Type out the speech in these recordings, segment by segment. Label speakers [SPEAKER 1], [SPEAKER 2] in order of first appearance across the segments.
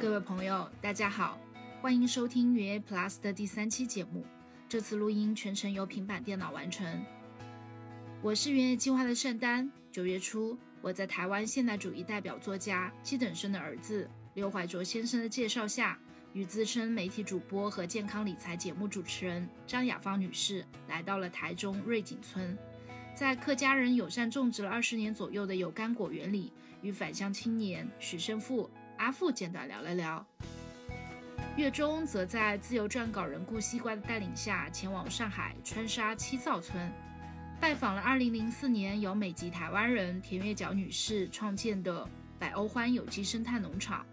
[SPEAKER 1] 各位朋友，大家好，欢迎收听原野 Plus 的第三期节目。这次录音全程由平板电脑完成。我是原野计划的圣丹。九月初，我在台湾现代主义代表作家基等生的儿子刘怀卓先生的介绍下，与资深媒体主播和健康理财节目主持人张雅芳女士来到了台中瑞景村，在客家人友善种植了二十年左右的有甘果园里，与返乡青年许胜富。阿富简短聊了聊，月中则在自由撰稿人顾西瓜的带领下，前往上海川沙七灶村，拜访了2004年由美籍台湾人田月角女士创建的百欧欢有机生态农场，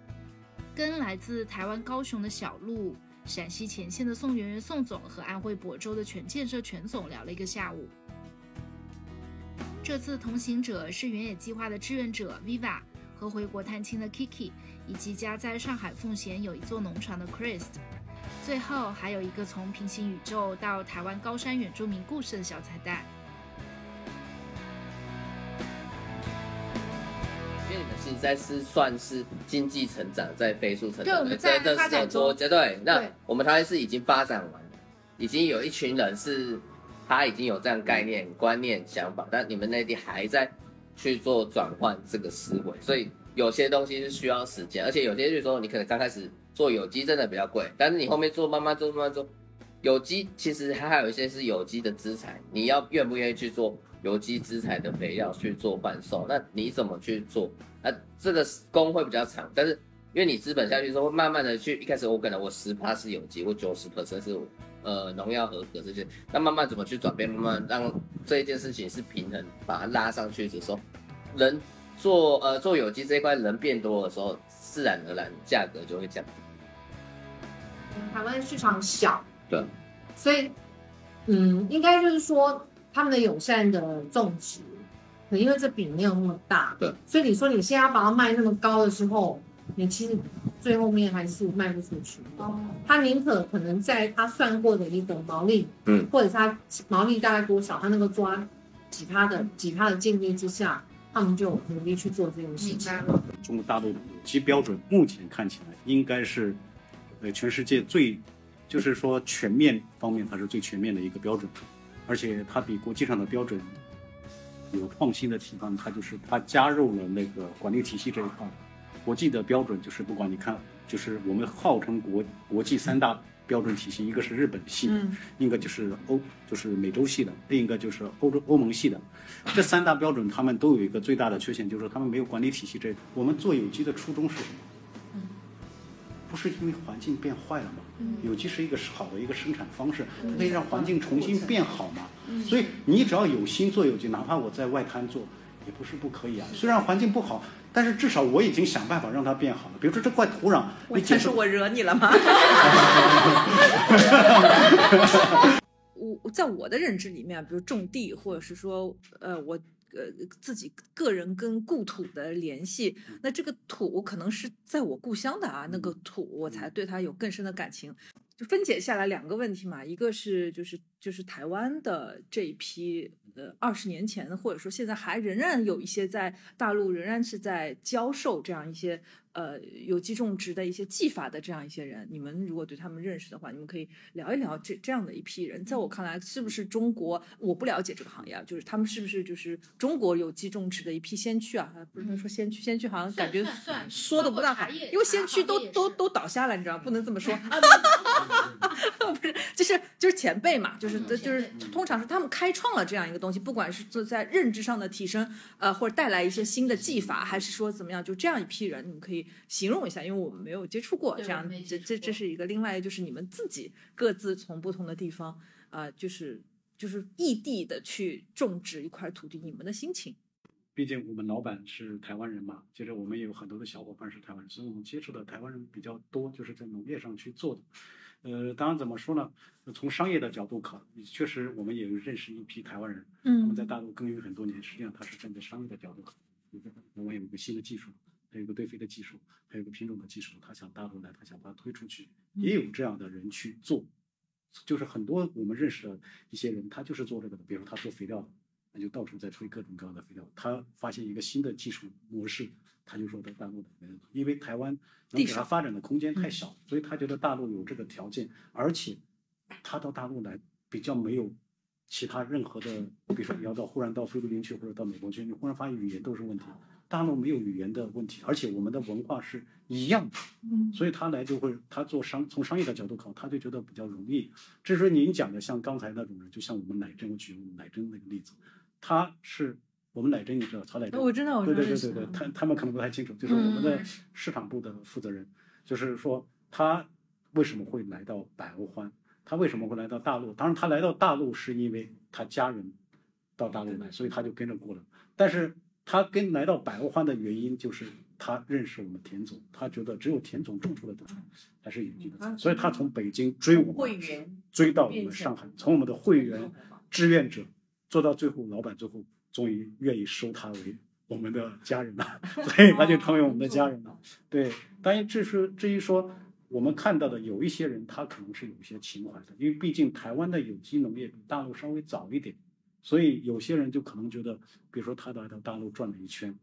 [SPEAKER 1] 跟来自台湾高雄的小鹿、陕西前线的宋媛媛宋总和安徽亳州的全建设全总聊了一个下午。这次同行者是原野计划的志愿者 Viva 和回国探亲的 Kiki。以及家在上海奉贤有一座农场的 Chris，最后还有一个从平行宇宙到台湾高山原住民故事的小彩蛋。
[SPEAKER 2] 因为你们现在是算是经济成长在飞速成长，对，
[SPEAKER 1] 我们在发展中，
[SPEAKER 2] 对，那我们台湾是已经发展完了，已经有一群人是他已经有这样概念、观念、想法，但你们内地还在去做转换这个思维，所以。有些东西是需要时间，而且有些就是说，你可能刚开始做有机真的比较贵，但是你后面做慢慢做慢慢做，有机其实它还有一些是有机的资产，你要愿不愿意去做有机资材的肥料去做贩售？那你怎么去做？那这个工会比较长，但是因为你资本下去之后，会慢慢的去，一开始我可能我十趴是有机，我九十 percent 是呃农药合格这些，那慢慢怎么去转变，慢慢让这一件事情是平衡，把它拉上去的时候，人。做呃做有机这一块人变多的时候，自然而然价格就会降低。
[SPEAKER 3] 台湾市场小，
[SPEAKER 2] 对，
[SPEAKER 3] 所以嗯，应该就是说他们的友善的种植，可因为这饼没有那么大，
[SPEAKER 2] 对，
[SPEAKER 3] 所以你说你现在把它卖那么高的时候，你其实最后面还是卖不出去。哦，他宁可可能在他算过的一个毛利，嗯，或者他毛利大概多少，他那个抓其他的其他的境地之下。他们就努力去做这件事情。
[SPEAKER 4] 中国大陆的有机标准目前看起来应该是，呃，全世界最，就是说全面方面它是最全面的一个标准，而且它比国际上的标准有创新的地方，它就是它加入了那个管理体系这一块。国际的标准就是不管你看，就是我们号称国国际三大。标准体系，一个是日本系，另一个就是欧，就是美洲系的，另一个就是欧洲欧盟系的。这三大标准，他们都有一个最大的缺陷，就是他们没有管理体系。这我们做有机的初衷是什么？不是因为环境变坏了吗？有机是一个好的一个生产方式，它可以让环境重新变好嘛。所以你只要有心做有机，哪怕我在外滩做。也不是不可以啊，虽然环境不好，但是至少我已经想办法让它变好了。比如说这块土壤，
[SPEAKER 5] 这是我惹你了吗？我在我的认知里面，比如种地，或者是说，呃，我呃自己个人跟故土的联系，那这个土可能是在我故乡的啊，那个土我才对它有更深的感情。就分解下来两个问题嘛，一个是就是就是台湾的这一批。呃，二十年前，或者说现在还仍然有一些在大陆仍然是在教授这样一些。呃，有机种植的一些技法的这样一些人，你们如果对他们认识的话，你们可以聊一聊这这样的一批人。在我看来，是不是中国？我不了解这个行业啊，就是他们是不是就是中国有机种植的一批先驱啊？不能说先驱，先驱好像感觉说的不大好，因为先驱都都都倒下了，你知道不能这么说。不是，就是就是前辈嘛，就是就是通常是他们开创了这样一个东西，不管是做在认知上的提升，呃，或者带来一些新的技法，还是说怎么样，就这样一批人，你们可以。形容一下，因为我们没有接触过这样，这这这是一个另外就是你们自己各自从不同的地方啊，就是就是异地的去种植一块土地，你们的心情。
[SPEAKER 4] 毕竟我们老板是台湾人嘛，接着我们也有很多的小伙伴是台湾人，所以我们接触的台湾人比较多，就是在农业上去做的。呃，当然怎么说呢？从商业的角度考，确实我们也认识一批台湾人，嗯，他们在大陆耕耘很多年，实际上他是站在商业的角度考，台湾有一个新的技术。还有个堆肥的技术，还有个品种的技术，他想大陆来，他想把它推出去，也有这样的人去做，就是很多我们认识的一些人，他就是做这个的，比如他做肥料的，那就到处在推各种各样的肥料。他发现一个新的技术模式，他就说在大陆的，因为台湾能给他发展的空间太小，所以他觉得大陆有这个条件，而且他到大陆来比较没有其他任何的，比如说你要到忽然到菲律宾去或者到美国去，你忽然发现语言都是问题。大陆没有语言的问题，而且我们的文化是一样的，嗯，所以他来就会他做商从商业的角度考，他就觉得比较容易。至于说您讲的像刚才那种人，就像我们乃真，我举乃真那个例子，他是我们乃真，你知道曹乃真？
[SPEAKER 5] 我知道，
[SPEAKER 4] 对对对对对，他他们可能不太清楚，就是我们的市场部的负责人，就是说他为什么会来到百欧欢，他为什么会来到大陆？当然他来到大陆是因为他家人到大陆来，所以他就跟着过来，但是。他跟来到百合欢的原因就是他认识我们田总，他觉得只有田总种出来的菜才是有机的，所以他从北京追我们，追到我们上海，从我们的会员、志愿者做到最后，老板最后终于愿意收他为我们的家人了，所以他就成为我们的家人了。对，当然这是至于说我们看到的有一些人，他可能是有一些情怀的，因为毕竟台湾的有机农业比大陆稍微早一点。所以有些人就可能觉得，比如说他来到大陆转了一圈，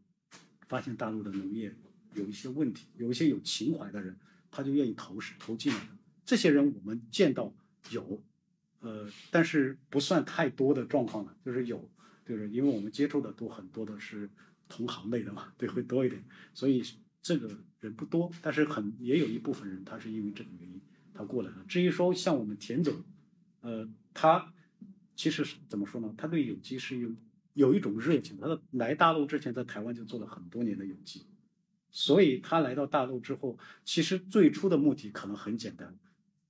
[SPEAKER 4] 发现大陆的农业有一些问题，有一些有情怀的人，他就愿意投石投进来的。这些人我们见到有，呃，但是不算太多的状况了，就是有，就是因为我们接触的都很多的是同行类的嘛，对，会多一点。所以这个人不多，但是很也有一部分人他是因为这个原因他过来了。至于说像我们田总，呃，他。其实是怎么说呢？他对有机是有有一种热情。他的来大陆之前，在台湾就做了很多年的有机，所以他来到大陆之后，其实最初的目的可能很简单，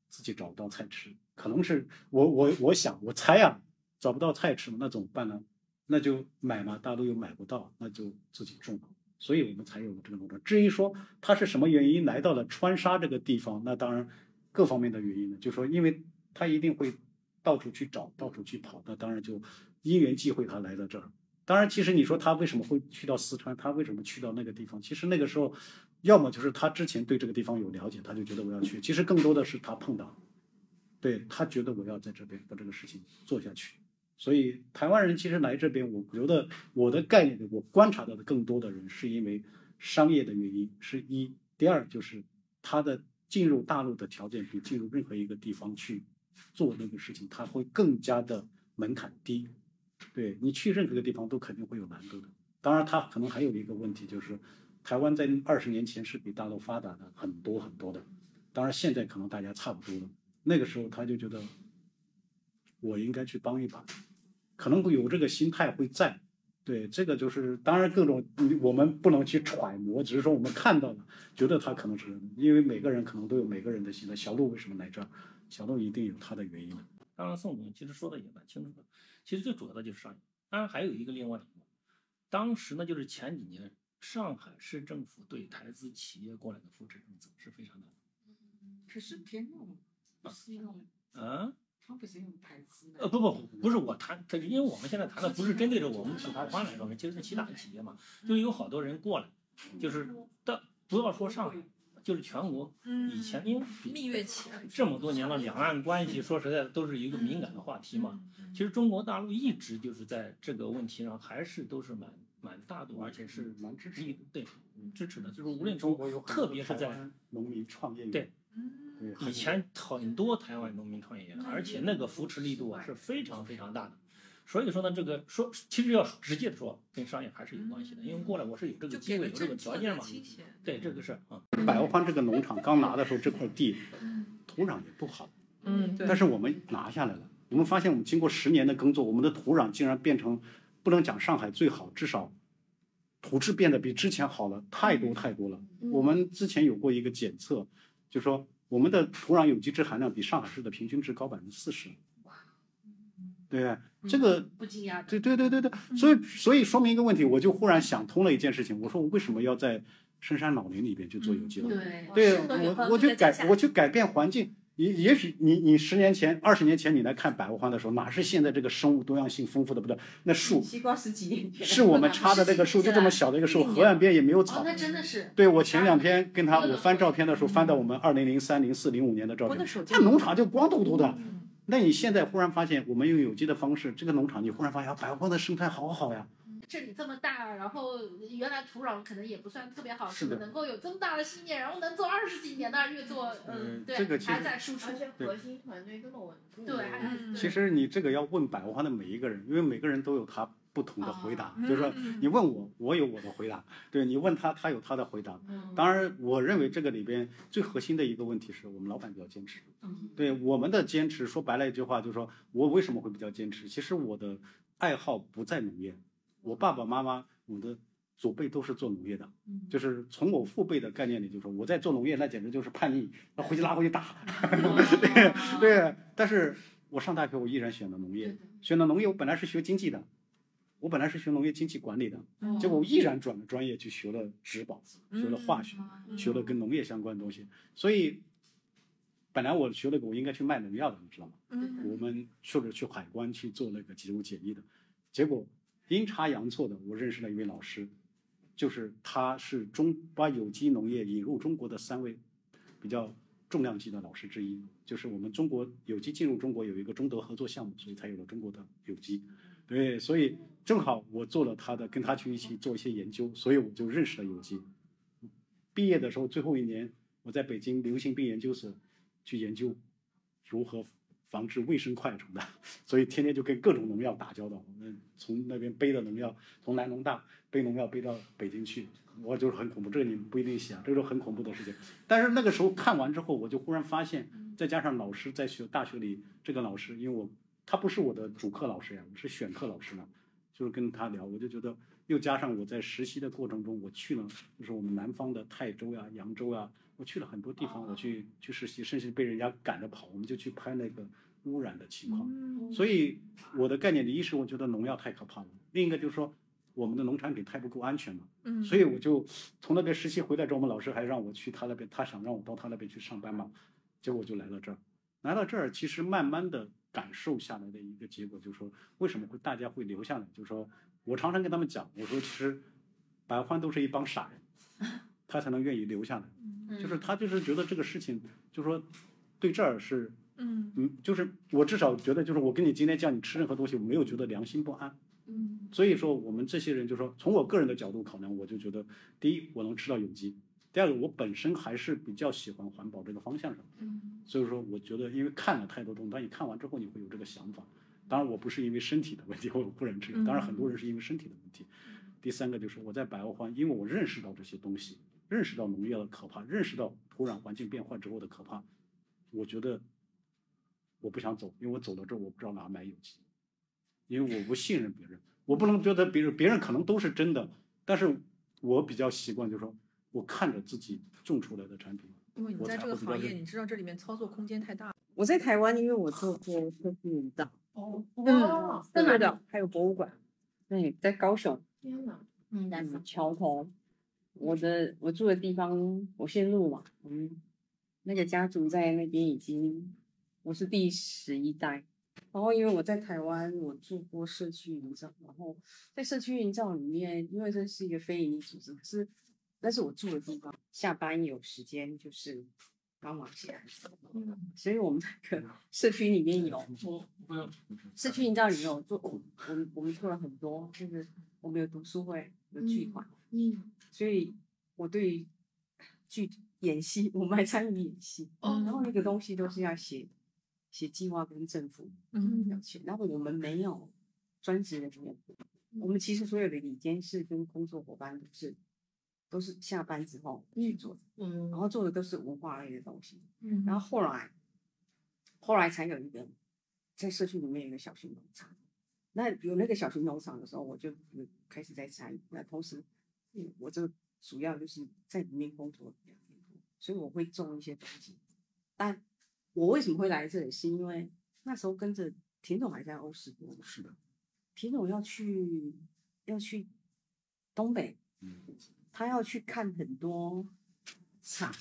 [SPEAKER 4] 自己找不到菜吃，可能是我我我想我猜啊，找不到菜吃那怎么办呢？那就买嘛，大陆又买不到，那就自己种。所以我们才有了这个农场。至于说他是什么原因来到了川沙这个地方，那当然各方面的原因呢，就说因为他一定会。到处去找，到处去跑，那当然就因缘际会，他来到这儿。当然，其实你说他为什么会去到四川，他为什么去到那个地方？其实那个时候，要么就是他之前对这个地方有了解，他就觉得我要去。其实更多的是他碰到，对他觉得我要在这边把这个事情做下去。所以台湾人其实来这边，我觉得我的概念，我观察到的更多的人是因为商业的原因，是一；第二就是他的进入大陆的条件比进入任何一个地方去。做那个事情，他会更加的门槛低，对你去任何一个地方都肯定会有难度的。当然，他可能还有一个问题，就是台湾在二十年前是比大陆发达的很多很多的。当然，现在可能大家差不多了。那个时候他就觉得，我应该去帮一把，可能会有这个心态会在。对，这个就是当然各种我们不能去揣摩，只是说我们看到了，觉得他可能是因为每个人可能都有每个人的心态。小鹿为什么来这儿？小鹿一定有他的原因。
[SPEAKER 6] 当然宋总其实说的也蛮清楚的，其实最主要的就是商业。当然还有一个另外的，当时呢就是前几年上海市政府对台资企业过来的扶持政策是非常大的。
[SPEAKER 7] 可是偏用不是用
[SPEAKER 6] 啊？
[SPEAKER 7] 他不是用台资
[SPEAKER 6] 呃不不不是我谈，他是因为我们现在谈的不是针对着我们其他方来说，其实是其他的企业嘛，就有好多人过来，就是的不要说上海。就是全国以前，因为
[SPEAKER 5] 蜜月期
[SPEAKER 6] 这么多年了，两岸关系说实在的都是一个敏感的话题嘛。其实中国大陆一直就是在这个问题上还是都是蛮蛮大度，而且是
[SPEAKER 4] 蛮支持，
[SPEAKER 6] 对支持的。就是无论从特别是在
[SPEAKER 4] 农民创业
[SPEAKER 6] 对，以前很多台湾农民创业，而且那个扶持力度啊是非常非常大的。所以说呢，这个说其实要直接的说，跟商业还是有关系的。因为过来我是有这个机会，有这个条件嘛。对，这个是啊。
[SPEAKER 4] 百欧欢这个农场刚拿的时候，这块地土壤也不好。
[SPEAKER 5] 嗯，
[SPEAKER 4] 但是我们拿下来了，我们发现我们经过十年的耕作，我们的土壤竟然变成不能讲上海最好，至少土质变得比之前好了太多太多了。我们之前有过一个检测，就说我们的土壤有机质含量比上海市的平均值高百分之四十。对，这个
[SPEAKER 7] 不惊讶。
[SPEAKER 4] 对对对对对，所以所以说明一个问题，我就忽然想通了一件事情。我说我为什么要在深山老林里边去做有机了？
[SPEAKER 7] 对，
[SPEAKER 4] 我我去改，我去改变环境。也也许你你十年前、二十年前你来看百合花的时候，哪是现在这个生物多样性丰富的不得？那树
[SPEAKER 7] 西瓜十几年前
[SPEAKER 4] 是我们 插的那个树，就这么小的一个树，河岸边也没有草。
[SPEAKER 7] 那真的是。
[SPEAKER 4] 对我前两天跟他我翻照片的时候，翻到我们二零零三、零四、零五年的照片，那农场就光秃秃的。那你现在忽然发现，我们用有机的方式，这个农场你忽然发现，啊百花的生态好好呀。
[SPEAKER 1] 这里这么大，然后原来土壤可能也不算特别好，
[SPEAKER 4] 是的
[SPEAKER 1] 能够有这么大的信念，然后能做二十几年的，越做
[SPEAKER 4] 嗯
[SPEAKER 1] 对，
[SPEAKER 4] 这个其实
[SPEAKER 1] 还在输出
[SPEAKER 7] 而，且核心团队这么稳固，
[SPEAKER 1] 对，对
[SPEAKER 5] 嗯
[SPEAKER 4] 其实你这个要问百花的每一个人，因为每个人都有他不同的回答，
[SPEAKER 1] 哦
[SPEAKER 4] 就是说你问我，我有我的回答，对你问他，他有他的回答。
[SPEAKER 7] 嗯
[SPEAKER 4] 当然，我认为这个里边最核心的一个问题是我们老板比较坚持。
[SPEAKER 7] 嗯
[SPEAKER 4] 对我们的坚持，说白了一句话，就是说我为什么会比较坚持？其实我的爱好不在农业，我爸爸妈妈，我的祖辈都是做农业的，就是从我父辈的概念里，就说我在做农业，那简直就是叛逆，那回去拉回去打。对对，但是我上大学我依然选了农业，选了农业，我本来是学经济的，我本来是学农业经济管理的，结果我毅然转了专业去学了植保，学了化学，学了跟农业相关的东西，所以本来我学了个我应该去卖农药的，你知道吗？
[SPEAKER 5] 嗯
[SPEAKER 4] 我们或者去海关去做那个植物检疫的，结果阴差阳错的，我认识了一位老师，就是他是中把有机农业引入中国的三位比较重量级的老师之一，就是我们中国有机进入中国有一个中德合作项目，所以才有了中国的有机。对，所以正好我做了他的，跟他去一起做一些研究，所以我就认识了有机。毕业的时候最后一年，我在北京流行病研究所去研究如何防治卫生快虫的，所以天天就跟各种农药打交道。我们从那边背的农药，从南农大背农药背到北京去，我就是很恐怖。这个你们不一定想，这个是很恐怖的事情。但是那个时候看完之后，我就忽然发现，再加上老师在学大学里，这个老师，因为我他不是我的主课老师呀，我是选课老师嘛，就是跟他聊，我就觉得又加上我在实习的过程中，我去了就是我们南方的泰州呀、扬州呀，我去了很多地方，我去去实习，甚至被人家赶着跑，我们就去拍那个污染的情况。
[SPEAKER 5] 嗯
[SPEAKER 4] 所以我的概念里，一是我觉得农药太可怕了，另一个就是说我们的农产品太不够安全了。
[SPEAKER 5] 嗯
[SPEAKER 4] 所以我就从那边实习回来之后，我们老师还让我去他那边，他想让我到他那边去上班嘛，结果我就来了这儿。来到这儿，其实慢慢的感受下来的一个结果，就是说为什么会大家会留下来？就是说我常常跟他们讲，我说其实白欢都是一帮傻人，他才能愿意留下来。就是他就是觉得这个事情，就是说对这儿是
[SPEAKER 5] 嗯
[SPEAKER 4] 嗯，就是我至少觉得，就是我跟你今天叫你吃任何东西，我没有觉得良心不安。
[SPEAKER 1] 嗯
[SPEAKER 4] 所以说，我们这些人就说，从我个人的角度考量，我就觉得，第一，我能吃到有机；第二个，我本身还是比较喜欢环保这个方向上。
[SPEAKER 1] 嗯
[SPEAKER 4] 所以说，我觉得，因为看了太多东西，当你看完之后，你会有这个想法。当然，我不是因为身体的问题，我不能吃。当然，很多人是因为身体的问题。第三个就是我在百欧环，因为我认识到这些东西，认识到农业的可怕，认识到土壤环境变化之后的可怕，我觉得我不想走，因为我走到这儿，我不知道哪买有机，因为我不信任别人，我不能觉得别人别人可能都是真的，但是我比较习惯就是说我看着自己种出来的产品，
[SPEAKER 5] 因为你在这个行业，你知道这里面操作空间太大。
[SPEAKER 8] 我在台湾，因为我做过科技营造，
[SPEAKER 3] 哦，
[SPEAKER 5] 嗯，
[SPEAKER 3] 在？
[SPEAKER 5] 对的，还有博物馆。
[SPEAKER 8] 对，在高雄，
[SPEAKER 3] 天哪！
[SPEAKER 1] 嗯
[SPEAKER 8] 嗯，桥头，我的我住的地方，我姓陆嘛，嗯，那个家族在那边已经，我是第十一代。然后因为我在台湾，我做过社区营造，然后在社区营造里面，因为这是一个非营利组织，可是那是我住的地方，下班有时间就是帮忙写
[SPEAKER 3] 嗯。
[SPEAKER 8] 所以我们那个社区里面有社区营造里面有做，我们我们做了很多，就是我们有读书会，有剧团，
[SPEAKER 1] 嗯。
[SPEAKER 8] 所以我对于剧演戏，我们还参与演戏，
[SPEAKER 1] 哦
[SPEAKER 8] 然后那个。东西都是要写写计划跟政府
[SPEAKER 5] 嗯
[SPEAKER 8] 要。写，然后我们没有专职人员，我们其实所有的理监事跟工作伙伴都是都是下班之后去做的，
[SPEAKER 3] 嗯
[SPEAKER 8] 然后做的都是文化类的东西，
[SPEAKER 5] 嗯
[SPEAKER 8] 然后后来后来才有一个在社区里面有一个小型农场。那有那个小型农场的时候，我就开始在参与。那同时，嗯我这主要就是在里面工作两年多，所以我会种一些东西。但我为什么会来这里，是因为那时候跟着田总还在欧斯多嘛，
[SPEAKER 4] 是的，
[SPEAKER 8] 田总要去要去东北，
[SPEAKER 4] 嗯
[SPEAKER 8] 他要去看很多厂，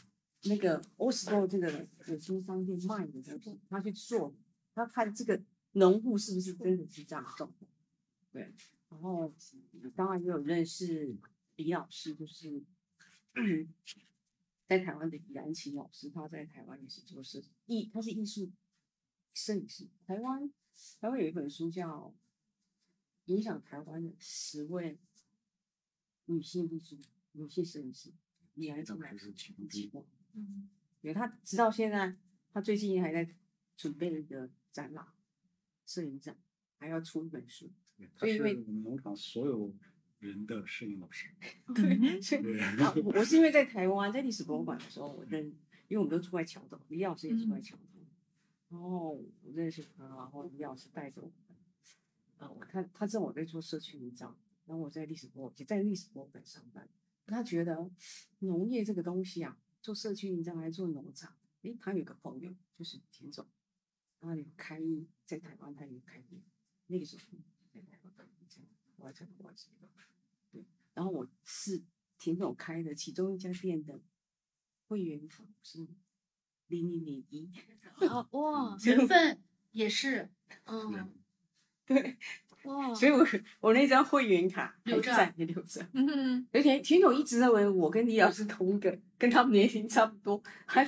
[SPEAKER 8] 那个欧斯多这个有些商店卖的东西，他去做，他看这个农户是不是真的是这样种，对，然后当然也有认识李老师，就是 在台湾的李安琪老师，他在台湾也是做是艺，他是艺术摄影师。台湾台湾有一本书叫《影响台湾的十位女性艺术女性摄影师》，你还记得？记得。嗯，因为他直到现在，他最近还在准备一个展览，摄影展，还要出一本书。
[SPEAKER 4] 他是我们农场所有人的摄影老师。
[SPEAKER 8] 对，所以我是因为在台湾在历史博物馆的时候，我认，因为我们都住在桥头，李老师也住在桥头，然后我认识他，然后李老师带着我，啊，我他他知道我在做社区营造，然后我在历史博也在历史博物馆上班，他觉得农业这个东西啊，做社区营造还做农场，诶，他有个朋友就是田总，然后有开在台湾，他有开店，那个时候。我在国外这个，对，然后我是田总开的其中一家店的会员是零零零一，
[SPEAKER 1] 啊哇，缘分也是，嗯，
[SPEAKER 8] 对，
[SPEAKER 1] 哇，
[SPEAKER 8] 所以我 我那张会员卡
[SPEAKER 1] 留着
[SPEAKER 8] 也留着，嗯，而且田总一直认为我跟李老师同一个，跟他们年龄差不多，还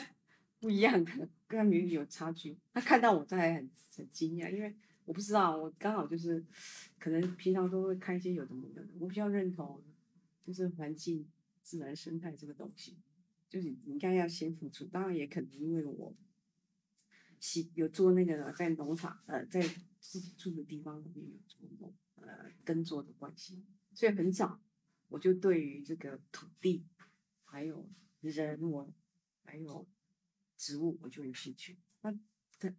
[SPEAKER 8] 不一样的，跟他们有差距。他看到我在很很惊讶，因为。我不知道，我刚好就是，可能平常都会看一些有的没的。我比较认同，就是环境、自然生态这个东西，就是应该要先付出。当然也可能因为我，喜有做那个在农场，呃，在自己住的地方里面有做农，呃，耕作的关系，所以很早我就对于这个土地，还有人文，还有植物，我就有兴趣。那。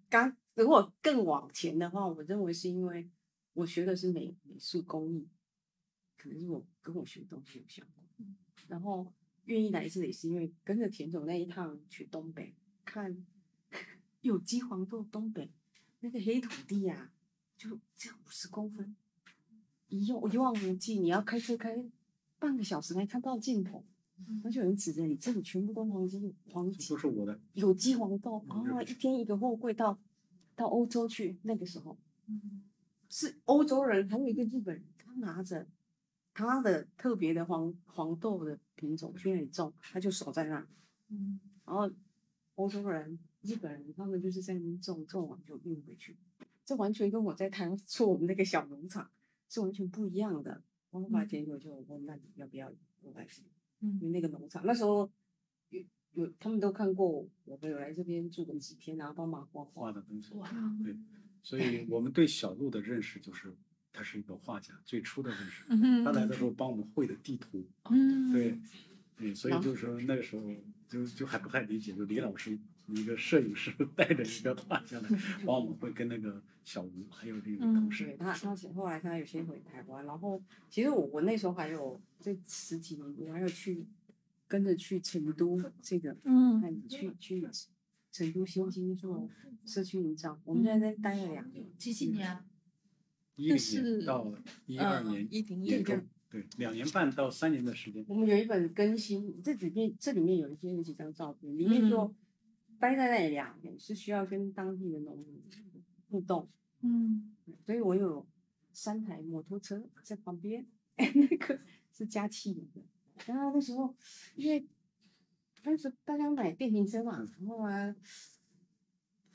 [SPEAKER 8] 刚如果更往前的话，我认为是因为我学的是美美术工艺，可能是我跟我学的东西有相关。然后愿意来这里是因为跟着田总那一趟去东北看有机黄豆，东北那个黑土地呀，就这样五十公分，一望一望无际，你要开车开半个小时才看不到尽头。而且有人指着你，这里全部都黄金，黄金
[SPEAKER 4] 都是我的
[SPEAKER 8] 有机黄豆啊！一天一个货柜到到欧洲去，那个时候，是欧洲人，还有一个日本人，他拿着他的特别的黄黄豆的品种去那里种，他就守在那，嗯，然后欧洲人、日本人他们就是在那边种，种完就运回去，这完全跟我在台湾 做我们那个小农场是完全不一样的。我后来结果就问那你要不要过来？嗯，那个农场那时候有有他们都看过我，们有来这边住过几天，然后帮忙画
[SPEAKER 4] 画的东西。哇，对，所以我们对小鹿的认识就是他是一个画家，最初的认识。他来的时候帮我们绘的地图。嗯，对，对，所以就是说那个时候就就还不太理解，就李老师一个摄影师 带着一个画家来帮我们会跟那个小吴还有那个同事。
[SPEAKER 8] 他他后来他有些回台湾，然后其实我我那时候还有。这十几年，我还有去跟着去成都这个，嗯，去去成都新津做社区营造。我们在那待了两年，
[SPEAKER 1] 几几年？
[SPEAKER 4] 一零年到一二年，
[SPEAKER 5] 一零
[SPEAKER 4] 年对，两年半到三年的时间。
[SPEAKER 8] 我们有一本更新，这里面这里面有一些有几张照片，里面说待在那里两年是需要跟当地的农民互动，嗯，所以我有三台摩托车在旁边，哎，那个。是加汽油的，然后那时候因为当时大家买电瓶车嘛，然后啊，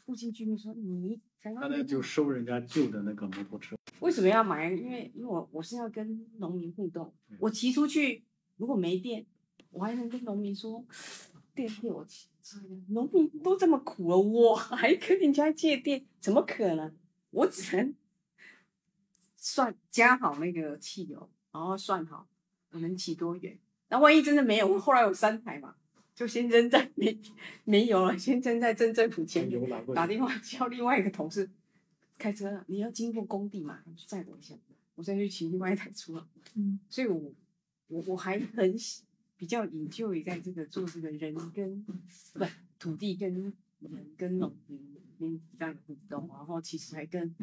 [SPEAKER 8] 附近居民说你，
[SPEAKER 4] 他那就收人家旧的那个摩托车。
[SPEAKER 8] 为什么要买？因为因为我我是要跟农民互动，我骑出去如果没电，我还能跟农民说电给我骑。农民都这么苦了，我还跟人家借电，怎么可能？我只能算加好那个汽油，然后算好。我能骑多远？那万一真的没有，我后来有三台嘛，就先扔在没没油了，先扔在镇政府前面，打电话叫另外一个同事开车。你要经过工地嘛，载我一下，我再去骑另外一台车。嗯，所以我我我还很比较引咎于在这个做这个人跟不土地跟人跟农民比较有互动，然后其实还跟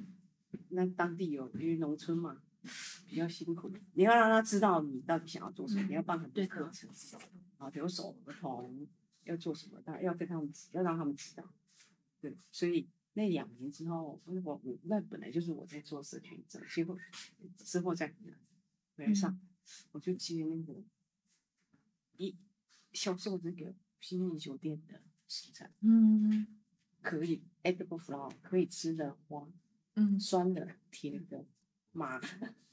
[SPEAKER 8] 那当地有因为农村嘛。比较辛苦，你要让他知道你到底想要做什么，你要办很多课程，啊，比如手合同要做什么，但要跟他们要让他们知道，对，所以那两年之后，我我那本来就是我在做社群者，结果之后再回来上，我就接那个一销售这个新义酒店的食材，嗯，可以 edible flower 可以吃的花，
[SPEAKER 5] 嗯。
[SPEAKER 8] 酸的、甜的、麻的、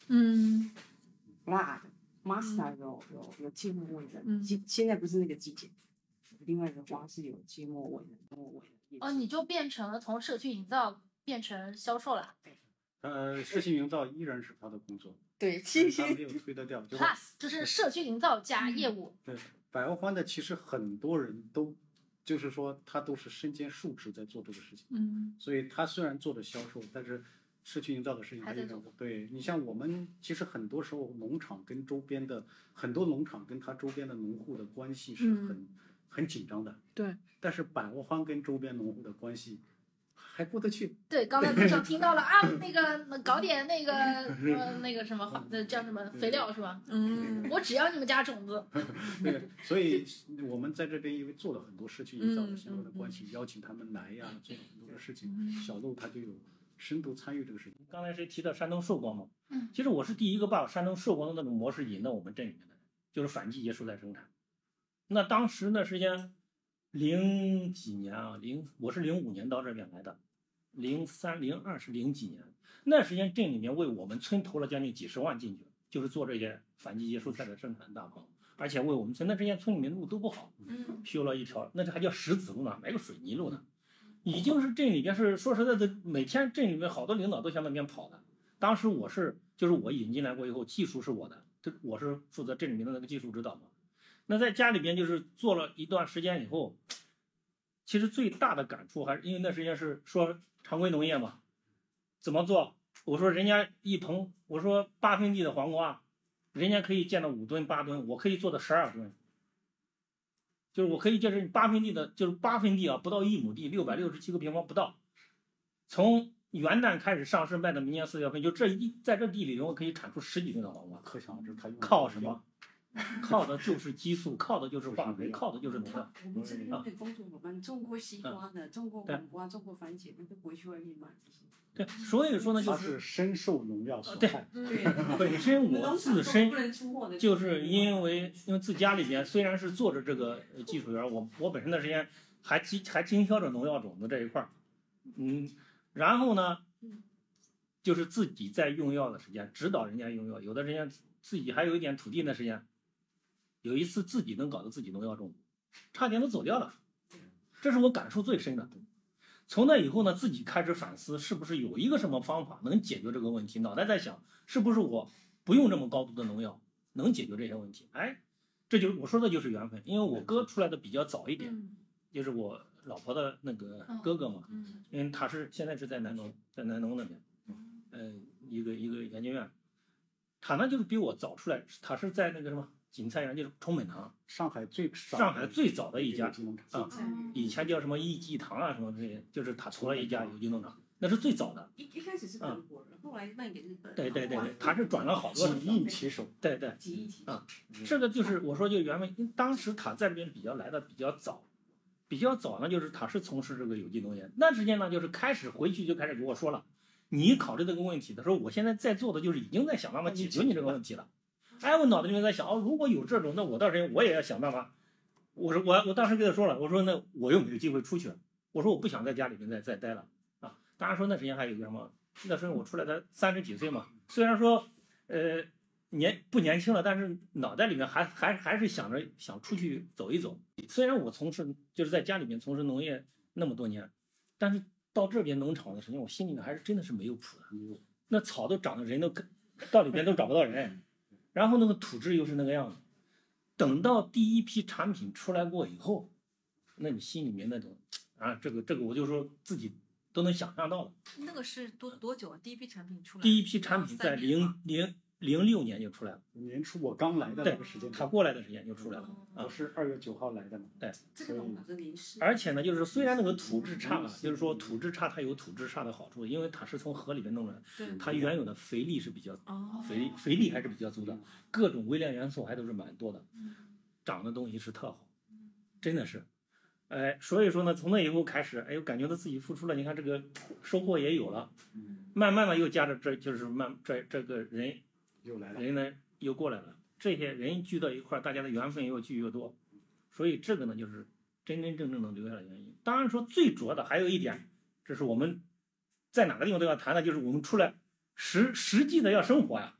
[SPEAKER 5] 嗯
[SPEAKER 8] 辣的。m a s t a 有有有芥末味的，
[SPEAKER 5] 嗯。
[SPEAKER 8] 现现在不是那个季节，另外一个花是有芥末味的，芥末味的
[SPEAKER 1] 哦，你就变成了从社区营造变成销售了
[SPEAKER 4] 呃，社区营造依然是他的工作，
[SPEAKER 8] 对，
[SPEAKER 4] 其
[SPEAKER 8] 实
[SPEAKER 4] 没。有推得掉。就是
[SPEAKER 1] Plus，就是社区营造加业务。
[SPEAKER 4] 对，百货欢的其实很多人都，就是说他都是身兼数职在做这个事情，
[SPEAKER 5] 嗯
[SPEAKER 4] 所以他虽然做的销售，但是社区营造的事情
[SPEAKER 1] 还在做。
[SPEAKER 4] 对你像我们，其实很多时候农场跟周边的很多农场跟他周边的农户的关系是
[SPEAKER 5] 嗯
[SPEAKER 4] 很、很紧张的，
[SPEAKER 5] 对，
[SPEAKER 4] 但是百货欢跟周边农户的关系还过得去。
[SPEAKER 1] 对，刚才路上听到了啊，那个搞点那个呃那个什么呃叫什么肥料是吧？
[SPEAKER 5] 嗯
[SPEAKER 1] 我只要你们家种子。
[SPEAKER 4] 对，所以我们在这边因为做了很多事情营造的
[SPEAKER 5] 嗯
[SPEAKER 4] 相关的
[SPEAKER 5] 嗯
[SPEAKER 4] 关系，邀请他们来呀，做很多的事情。小鹿他就有深度参与这个事情。
[SPEAKER 6] 刚才谁提到山东寿光嘛？
[SPEAKER 1] 嗯
[SPEAKER 6] 其实我是第一个把山东寿光的那种模式引到我们镇里面的，就是反季节蔬菜生产。那当时那时间，零几年啊，零我是零五年到这边来的，零三零二是零几年，那时间镇里面为我们村投了将近几十万进去，就是做这些反季节蔬菜的生产大棚，而且为我们村那之前村里面路都不好，
[SPEAKER 1] 嗯
[SPEAKER 6] 修了一条，那这还叫石子路呢，没个水泥路呢，已经是镇里边是说实在的，每天镇里面好多领导都向那边跑的。当时我是就是我引进来过以后，技术是我的，这我是负责镇里面的那个技术指导嘛。那在家里边就是做了一段时间以后，其实最大的感触还是因为那时间是说常规农业嘛，怎么做？我说人家一棚，我说八分地的黄瓜，人家可以建到五吨八吨，我可以做到十二吨。就是我可以就是八分地的，就是八分地啊，不到一亩地，六百六十七个平方不到。从元旦开始上市卖到明年四月份，就这一在这地里头，我可以产出十几吨的黄瓜。
[SPEAKER 4] 可想而知，它用
[SPEAKER 6] 靠什么？靠的就是激素，靠的就是化肥，靠的就是农药。
[SPEAKER 8] 我们这边的工作西瓜的，种过
[SPEAKER 6] 对
[SPEAKER 8] 苦瓜，种过番茄，那都不会去外面买这些。
[SPEAKER 6] 对，所以说呢，就
[SPEAKER 4] 是深受农药所
[SPEAKER 6] 对
[SPEAKER 4] 害。
[SPEAKER 8] 对，
[SPEAKER 6] 本身我自身就是因为因为自家里边虽然是做着这个呃技术员，我我本身的时间还经还经销着农药种子这一块儿，嗯，然后呢，就是自己在用药的时间，指导人家用药，有的人家自己还有一点土地的时间，有一次自己能搞得自己农药种，差点都走掉了，这是我感触最深的。从那以后呢，自己开始反思，是不是有一个什么方法能解决这个问题？脑袋在想，是不是我不用这么高度的农药，能解决这些问题？哎，这就是我说的就是缘分，因为我哥出来的比较早一点，
[SPEAKER 1] 嗯
[SPEAKER 6] 就是我老婆的那个哥哥嘛，
[SPEAKER 1] 嗯
[SPEAKER 6] 因为他是现在是在南农，在南农那边，呃，一个一个研究院，他呢就是比我早出来，他是在那个什么锦菜园，就是冲本堂，
[SPEAKER 4] 上海最
[SPEAKER 6] 上海最早的一家
[SPEAKER 4] 有机农场
[SPEAKER 6] 啊，以前叫什么一季堂啊什么这些，就是他投了一家有机农场，那是最早的。
[SPEAKER 8] 一一开始是德国人，后来卖给日本。
[SPEAKER 6] 对对对对，他是转了好多
[SPEAKER 4] 几应其手。
[SPEAKER 6] 对对，
[SPEAKER 8] 几亿起
[SPEAKER 6] 啊，这个就是我说就原本，因为当时他在这边比较来的比较早，比较早呢，就是他是从事这个有机农业。那时间呢，就是开始回去就开始跟我说了，你考虑这个问题的时候，我现在在做的就是已经在想办法解决你这个问题了。哎，我脑子里面在想，哦，如果有这种，那我到时候我也要想办法。我说我我当时跟他说了，我说那我又没有机会出去了，我说我不想在家里面再再待了啊。当然说那时间还有一个什么，那时候我出来才三十几岁嘛，虽然说呃年不年轻了，但是脑袋里面还还还是想着想出去走一走。虽然我从事就是在家里面从事农业那么多年，但是到这边农场的时间，我心里面还是真的是没有谱的。那草都长得人都到里边都找不到人，然后那个土质又是那个样子。等到第一批产品出来过以后，那你心里面那种 啊，这个这个，我就说自己都能想象到了。
[SPEAKER 5] 那个是多多久啊？第一批产品出来？
[SPEAKER 6] 第一批产品在零零零六年就出来了，
[SPEAKER 4] 年初我刚来的那个时间，
[SPEAKER 6] 他过来的时间就出来了。
[SPEAKER 4] 我是二月九号来的嘛。
[SPEAKER 6] 对，
[SPEAKER 8] 这个。
[SPEAKER 6] 而且呢，就是虽然那个土质差啊，就是说土质差它有土质差的好处，因为它是从河里面弄来的，它原有的肥力是比较
[SPEAKER 5] 哦，
[SPEAKER 6] 肥肥力还是比较足的，各种微量元素还都是蛮多的，长的东西是特好，真的是，哎，所以说呢，从那以后开始，哎，我感觉到自己付出了，你看这个收获也有了，慢慢的又加着这就是慢这这个人
[SPEAKER 4] 又来了。
[SPEAKER 6] 人呢又过来了，这些人聚到一块儿，大家的缘分又聚越多，所以这个呢就是真真正正能留下来的原因。当然说最主要的还有一点，这是我们在哪个地方都要谈的，就是我们出来实实际的要生活呀。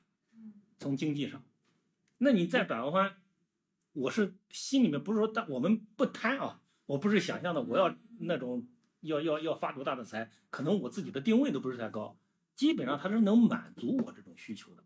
[SPEAKER 6] 从经济上，那你在百万欢，我是心里面不是说但我们不贪啊，我不是想象的我要那种要要要发多大的财，可能我自己的定位都不是太高，基本上它是能满足我这种需求的。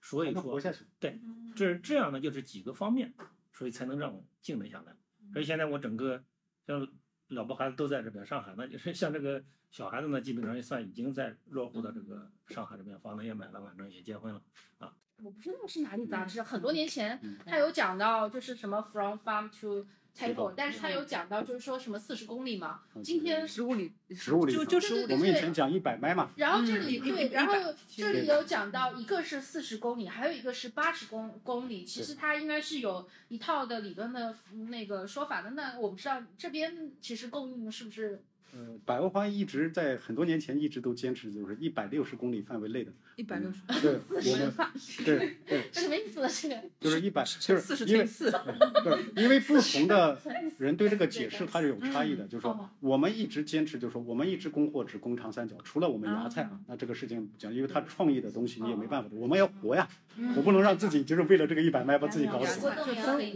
[SPEAKER 6] 所以说，对，这这样呢，就是几个方面，所以才能让我静得下来。所以现在我整个像老婆孩子都在这边，上海呢，就是像这个小孩子呢，基本上也算已经在落户到这个上海这边，房子也买了，反正也结婚了啊。
[SPEAKER 1] 我不知道是哪里杂志，很多年前他有讲到，就是什么 from farm to。table，但是他有讲到，就是说什么四十公里嘛，今天
[SPEAKER 5] 十五里，
[SPEAKER 4] 十五里，
[SPEAKER 5] 就就是
[SPEAKER 4] 我们以前讲一百迈嘛。
[SPEAKER 1] 然后这里对，然后这里有讲到，一个是四十公里，还有一个是八十公公里，其实它应该是有一套的理论的那个说法的。那我不知道这边其实供应是不是？
[SPEAKER 4] 呃，百万花一直在很多年前一直都坚持就是一百六十公里范围内的。
[SPEAKER 5] 一百六十。
[SPEAKER 4] 对，我们对对。
[SPEAKER 1] 什么意思？这个
[SPEAKER 4] 就是一百，就是因为
[SPEAKER 5] 四，
[SPEAKER 4] 对，因为不同的人对这个解释它是有差异的。就是说，我们一直坚持，就是说，我们一直供货只供长三角，除了我们芽菜啊，那这个事情讲，因为他创意的东西你也没办法的，我们要活呀，我不能让自己就是为了这个一百迈把自己搞死。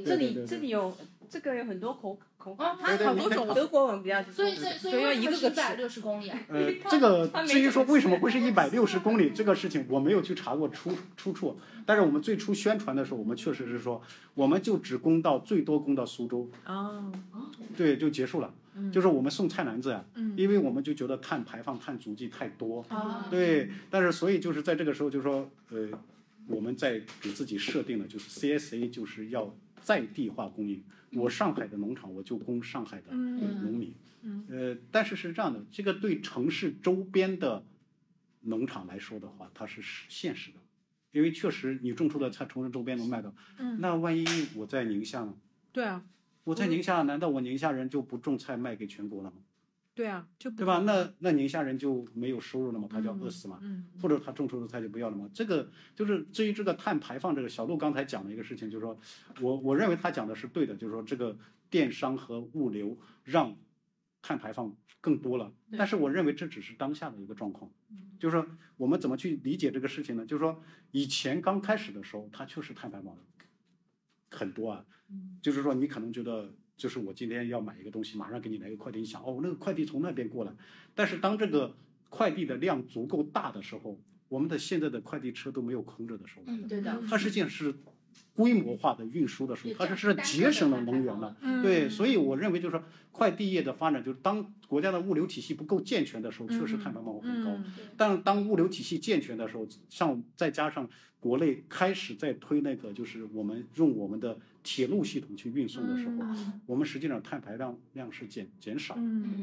[SPEAKER 8] 这里这里有。这个有很多口口
[SPEAKER 1] 啊，
[SPEAKER 8] 它好多种德国文比较多，
[SPEAKER 1] 所以所以所以一个个一百六十公里。
[SPEAKER 4] 呃，这个至于说为什么会是一百六十公里这个事情，我没有去查过出出处。但是我们最初宣传的时候，我们确实是说，我们就只供到最多供到苏州。
[SPEAKER 5] 哦，
[SPEAKER 4] 对，就结束了。就是我们送菜篮子呀，因为我们就觉得碳排放、碳足迹太多。对，但是所以就是在这个时候，就说呃，我们在给自己设定了，就是 CSA 就是要在地化供应。我上海的农场，我就供上海的农民。呃，但是是这样的，这个对城市周边的农场来说的话，它是现实的，因为确实你种出的菜，城市周边能卖到。那万一我在宁夏呢？
[SPEAKER 5] 对啊。
[SPEAKER 4] 我在宁夏，难道我宁夏人就不种菜卖给全国了吗？
[SPEAKER 5] 对啊，就
[SPEAKER 4] 对吧？那那宁夏人就没有收入了嘛？他就要饿死嘛？或者他种出的菜就不要了嘛？这个就是至于这个碳排放，这个小陆刚才讲的一个事情，就是说我我认为他讲的是对的，就是说这个电商和物流让碳排放更多了。但是我认为这只是当下的一个状况，就是说我们怎么去理解这个事情呢？就是说以前刚开始的时候，它确实碳排放很多啊，就是说你可能觉得。就是我今天要买一个东西，马上给你来个快递，你想哦，那个快递从那边过来。但是当这个快递的量足够大的时候，我们的现在的快递车都没有空着的时候，
[SPEAKER 1] 嗯，对的，
[SPEAKER 4] 它实际上是规模化的运输的时候，它是是节省了能源了。对，所以我认为就是说，快递业的发展，就是当国家的物流体系不够健全的时候，确实碳排放会很高。但当物流体系健全的时候，像再加上国内开始在推那个，就是我们用我们的。铁路系统去运送的时候，我们实际上碳排量量是减减少，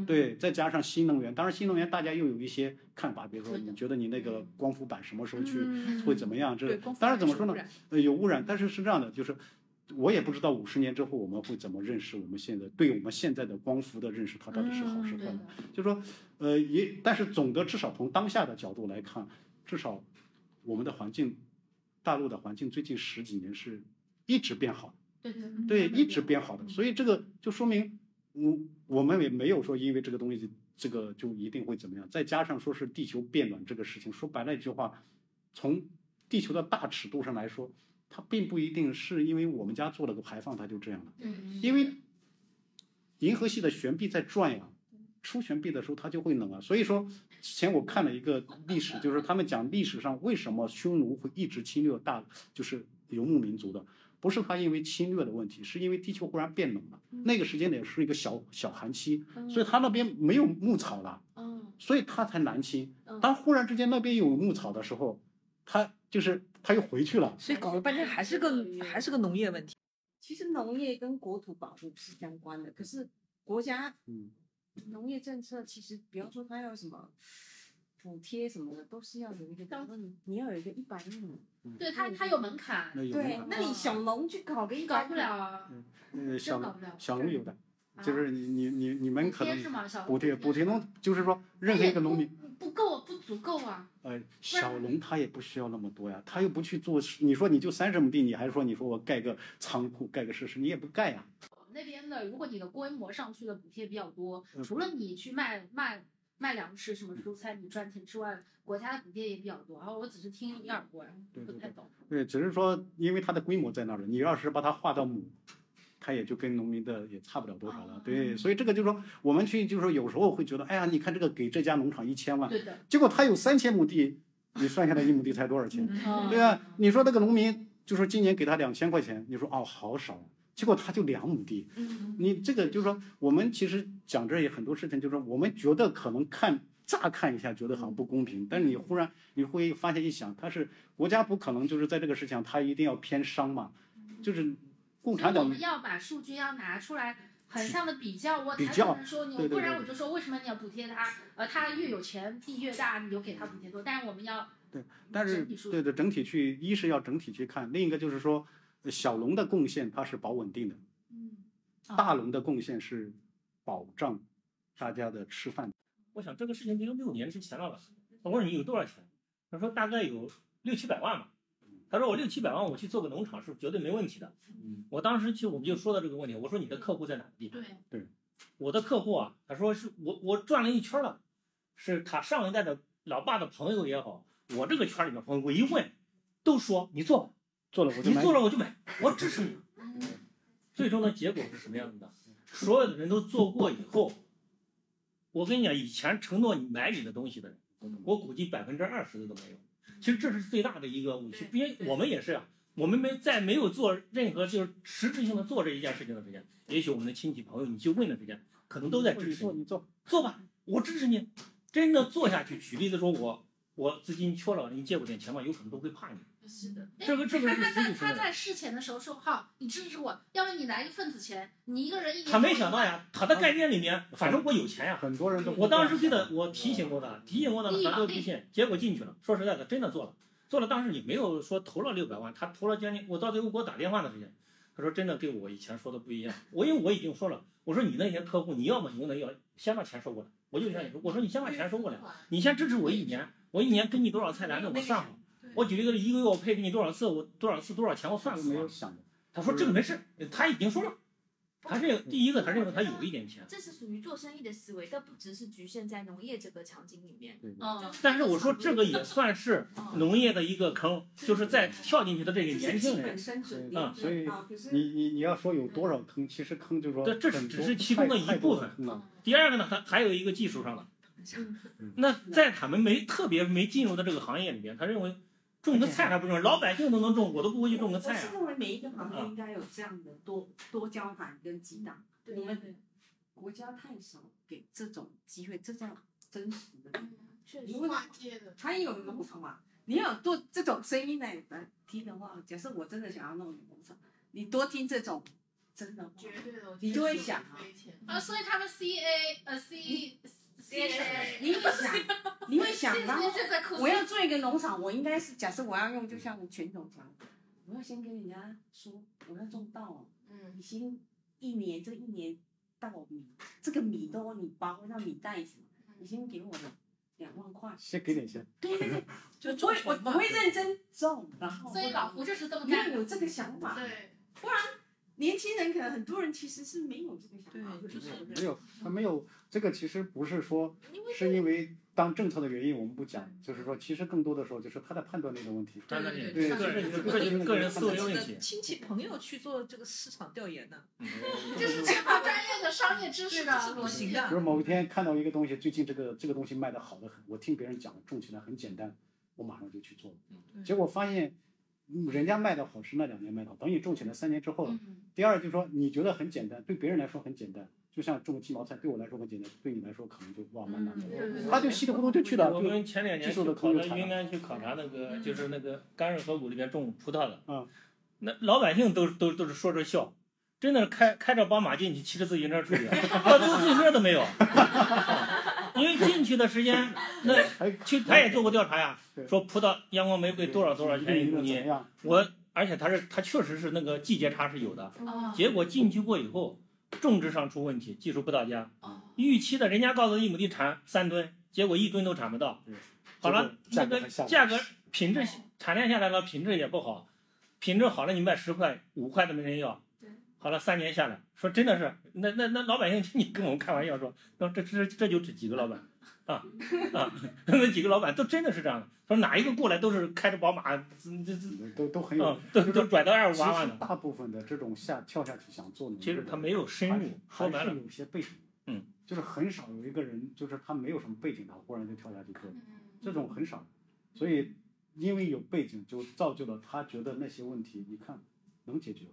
[SPEAKER 4] 对，再加上新能源，当然新能源大家又有一些看法，比如说你觉得你那个光伏板什么时候去会怎么样？这当然怎么说呢？呃，有污染，但是是这样的，就是我也不知道五十年之后我们会怎么认识我们现在对我们现在的光伏的认识，它到底是好是坏？就是说，呃，也但是总的至少从当下的角度来看，至少我们的环境，大陆的环境最近十几年是一直变好。
[SPEAKER 1] 对对
[SPEAKER 4] 对，一直变好的，所以这个就说明，我我们也没有说因为这个东西，这个就一定会怎么样。再加上说是地球变暖这个事情，说白了一句话，从地球的大尺度上来说，它并不一定是因为我们家做了个排放，它就这样了。因为银河系的旋臂在转呀，出旋臂的时候它就会冷啊。所以说，之前我看了一个历史，就是他们讲历史上为什么匈奴会一直侵略大，就是游牧民族的。不是他因为侵略的问题，是因为地球忽然变冷了。那个时间点是一个小小寒期，所以他那边没有牧草了，所以他才南侵。当忽然之间那边有牧草的时候，他就是他又回去了。
[SPEAKER 5] 所以搞了半天还是个还是个农业问题。
[SPEAKER 8] 其实农业跟国土保护是相关的，可是国家农业政策其实，比方说它要什么。补贴什么的都是要有一个，你要有一个一百亩，
[SPEAKER 1] 对他他有门槛，
[SPEAKER 8] 对，那你小农去搞个一
[SPEAKER 1] 搞不了，
[SPEAKER 4] 嗯，小小农有的，就是你你你你们可能补贴补贴农，就是说任何一个农民
[SPEAKER 1] 不够不足够啊，
[SPEAKER 4] 呃，小农他也不需要那么多呀，他又不去做，你说你就三十亩地，你还说你说我盖个仓库盖个设施，你也不盖呀。
[SPEAKER 9] 那边的，如果你的规模上去的补贴比较多，
[SPEAKER 4] 嗯
[SPEAKER 9] 除了你去卖卖卖粮食什么蔬菜你赚钱之外，国家的补贴也比较多。然后我只是听一耳过，不太懂。
[SPEAKER 4] 对，只是说因为它的规模在那儿了，你要是把它划到亩，它也就跟农民的也差不了多少了。
[SPEAKER 9] 哦
[SPEAKER 4] 对，所以这个就是说，我们去就是说有时候会觉得，哎呀，你看这个给这家农场一千万，
[SPEAKER 9] 对的，
[SPEAKER 4] 结果他有三千亩地，你算下来一亩地才多少钱？
[SPEAKER 9] 嗯
[SPEAKER 4] 对啊，你说那个农民就说今年给他两千块钱，你说哦好少，结果他就两亩地，
[SPEAKER 9] 嗯
[SPEAKER 4] 你这个就是说，我们其实讲这也很多事情，就是说我们觉得可能看乍看一下觉得好像不公平，但是你忽然你会发现一想，他是国家不可能就是在这个事情上他一定要偏商嘛，就是共产党
[SPEAKER 9] 我们要把数据要拿出来。横向的比较，我才能说你，
[SPEAKER 4] 对对对
[SPEAKER 9] 不然我就说为什么你要补贴他？呃，他越有钱，地越大，你就给他补贴多。但是我们要对
[SPEAKER 4] 但是对对整体去，一是要整体去看，另一个就是说呃小农的贡献它是保稳定的，
[SPEAKER 9] 嗯，
[SPEAKER 4] 大农的贡献是保障大家的吃饭。
[SPEAKER 6] 我想这个事情得有六年之前了吧？我问你有多少钱？他说大概有六七百万吧。他说我六七百万我去做个农场是绝对没问题的。
[SPEAKER 4] 嗯
[SPEAKER 6] 我当时其实我们就说到这个问题，我说你的客户在哪个地方？
[SPEAKER 9] 对，
[SPEAKER 6] 我的客户啊，他说是我我转了一圈了，是他上一代的老爸的朋友也好，我这个圈里面朋友，我一问，都说你做吧，
[SPEAKER 4] 做了我就买
[SPEAKER 6] 你做了我就买，我支持你。最终的结果是什么样子的？所有的人都做过以后，我跟你讲，以前承诺你买你的东西的人，我估计百分之二十的都没有。其实这是最大的一个误区，因为我们也是啊，我们没在没有做任何就是实质性的做这一件事情的时间，也许我们的亲戚朋友你去问的时间，可能都在支持你，
[SPEAKER 4] 做你做，
[SPEAKER 6] 做吧，我支持你。真的做下去，举例子说我我资金缺了，你借我点钱吧，有可能都会怕你。
[SPEAKER 9] 是的，
[SPEAKER 6] 这个这个是
[SPEAKER 9] 他在
[SPEAKER 6] 实际存在
[SPEAKER 9] 他在事前的时候说好，你支持我，要不你来一份子钱，你一个人一年。
[SPEAKER 6] 他没想到呀，他的概念里面，反正我有钱呀。
[SPEAKER 4] 很多人都
[SPEAKER 6] 我当时记得我提醒过他，提醒过他，他都不信，结果进去了。说实在的，真的做了，做了。当时也没有说投了六百万，他投了将近，我到最后给我打电话的时间，他说真的跟我以前说的不一样。我因为我已经说了，我说你那些客户，你要么你就能要先把钱收过来，我就想你说，我说你先把钱收过来，你先支持我一年，我一年给你多少菜篮子我算好。我举例个，一个月我配给你多少次，我多少次多少钱，我算过。
[SPEAKER 4] 没有想的。
[SPEAKER 6] 他说这个没事，他已经说了，他认第一个他认为他有一点钱，
[SPEAKER 10] 这是属于做生意的思维，但不只是局限在农业这个场景里面。
[SPEAKER 9] 嗯，
[SPEAKER 6] 但是我说这个也算是农业的一个坑，就是在跳进去的这个年轻人，
[SPEAKER 11] 嗯，
[SPEAKER 4] 所以你你你要说有多少坑，其实坑就是说
[SPEAKER 6] 这这是只是其中的一部分。第二个呢，它还有一个技术上的。那在他们没特别没进入到这个行业里边，他认为种个菜还不种，老百姓都能种，我都不会去种个菜啊。
[SPEAKER 8] 我是认为每一个行业应该有这样的多多交谈跟激荡。我们国家太少给这种机会，这叫真实的。
[SPEAKER 12] 确实跨界的，
[SPEAKER 8] 他也有农场嘛？你要做这种声音来来听的话，假设我真的想要弄农场，你多听这种真的，
[SPEAKER 12] 绝对的，
[SPEAKER 8] 你就会想啊。
[SPEAKER 9] 呃，所以他们 C A 呃 C C
[SPEAKER 8] 你会想，你会想，然后
[SPEAKER 9] 就在哭。
[SPEAKER 8] 我要做一个农场，我应该是假设我要用，就像全种讲，我要先跟人家说我要种稻，
[SPEAKER 12] 嗯，
[SPEAKER 8] 你先一年这一年稻米，这个米都你包那米袋子，你先给我两万块，
[SPEAKER 4] 先给点钱。
[SPEAKER 8] 对对 对，就我我我会认真种，然后
[SPEAKER 9] 所以老胡就是这么干，
[SPEAKER 8] 你要有这个想法，
[SPEAKER 12] 对，
[SPEAKER 8] 不然年轻人可能很多人其实是没有这个想法，
[SPEAKER 4] 没有，他没有这个，其实不是说是因为当政策的原因，我们不讲，就是说，其实更多的时候就是他在判断力的问题。
[SPEAKER 6] 判断力
[SPEAKER 4] 对，
[SPEAKER 6] 个人
[SPEAKER 4] 就是
[SPEAKER 6] 个人个人思维问题。
[SPEAKER 5] 亲戚朋友去做这个市场调研呢，
[SPEAKER 9] 就是缺乏专业的商业知识的
[SPEAKER 5] 不行的
[SPEAKER 4] 比。如某一天看到一个东西，最近这个这个东西卖的好的很，我听别人讲种起来很简单，我马上就去做。结果发现，嗯人家卖的好是那两年卖的好，等你种起来三年之后了。第二就是说，你觉得很简单，对别人来说很简单，就像种鸡毛菜，对我来说很简单，对你来说可能就哇蛮难的。他就稀里糊涂就去了。
[SPEAKER 6] 我们前两年去考察云南去考察那个，就是那个甘润河谷里面种葡萄的，
[SPEAKER 4] 嗯，
[SPEAKER 6] 那老百姓都都都是说着笑，真的是开开着宝马进去，骑着自行车出去，到最后自行车都没有。因为进去的时间，那去他也做过调查呀，说葡萄阳光玫瑰多少多少钱一公斤，我而且他是他确实是那个季节差是有的，结果进去过以后，种植上出问题，技术不到家，预期的人家告诉一亩地产三吨，结果一吨都产不到，好了，那个价格品质产量下来了，品质也不好，品质好了你卖十块五块都没人要，好了，三年下来说真的是，那那那老百姓你跟我们开玩笑说，那这这这就这几个老板啊啊，那几个老板都真的是这样的，说哪一个过来都是开着宝马，这这
[SPEAKER 4] 都都很有，
[SPEAKER 6] 都都拽到二五八万
[SPEAKER 4] 的。大部分的这种下跳下去想做，
[SPEAKER 6] 其实他没有深入，说白了
[SPEAKER 4] 有些背景，
[SPEAKER 6] 嗯，
[SPEAKER 4] 就是很少有一个人，就是他没有什么背景，他忽然就跳下去做，这种很少，所以因为有背景，就造就了他觉得那些问题，你看能解决。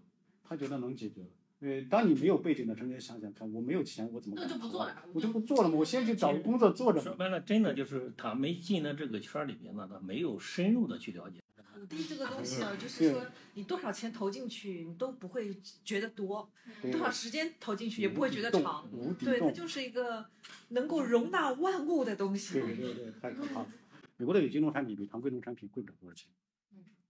[SPEAKER 4] 他觉得能解决了。对，当你没有背景的时候，你想想看，我没有钱，我怎么？
[SPEAKER 7] 那就不做了。
[SPEAKER 4] 我就不做了嘛，我先去找个工作做着。
[SPEAKER 6] 说白了，真的就是他没进到这个圈里面呢，他没有深入的去了解。
[SPEAKER 5] 土地这个东西啊，就是说你多少钱投进去，你都不会觉得多；多少时间投进去，也不会觉得长。对，它就是一个能够容纳万物的东西。
[SPEAKER 4] 对对对，太可怕了。美国的有机农产品比常规农产品贵不了多少钱。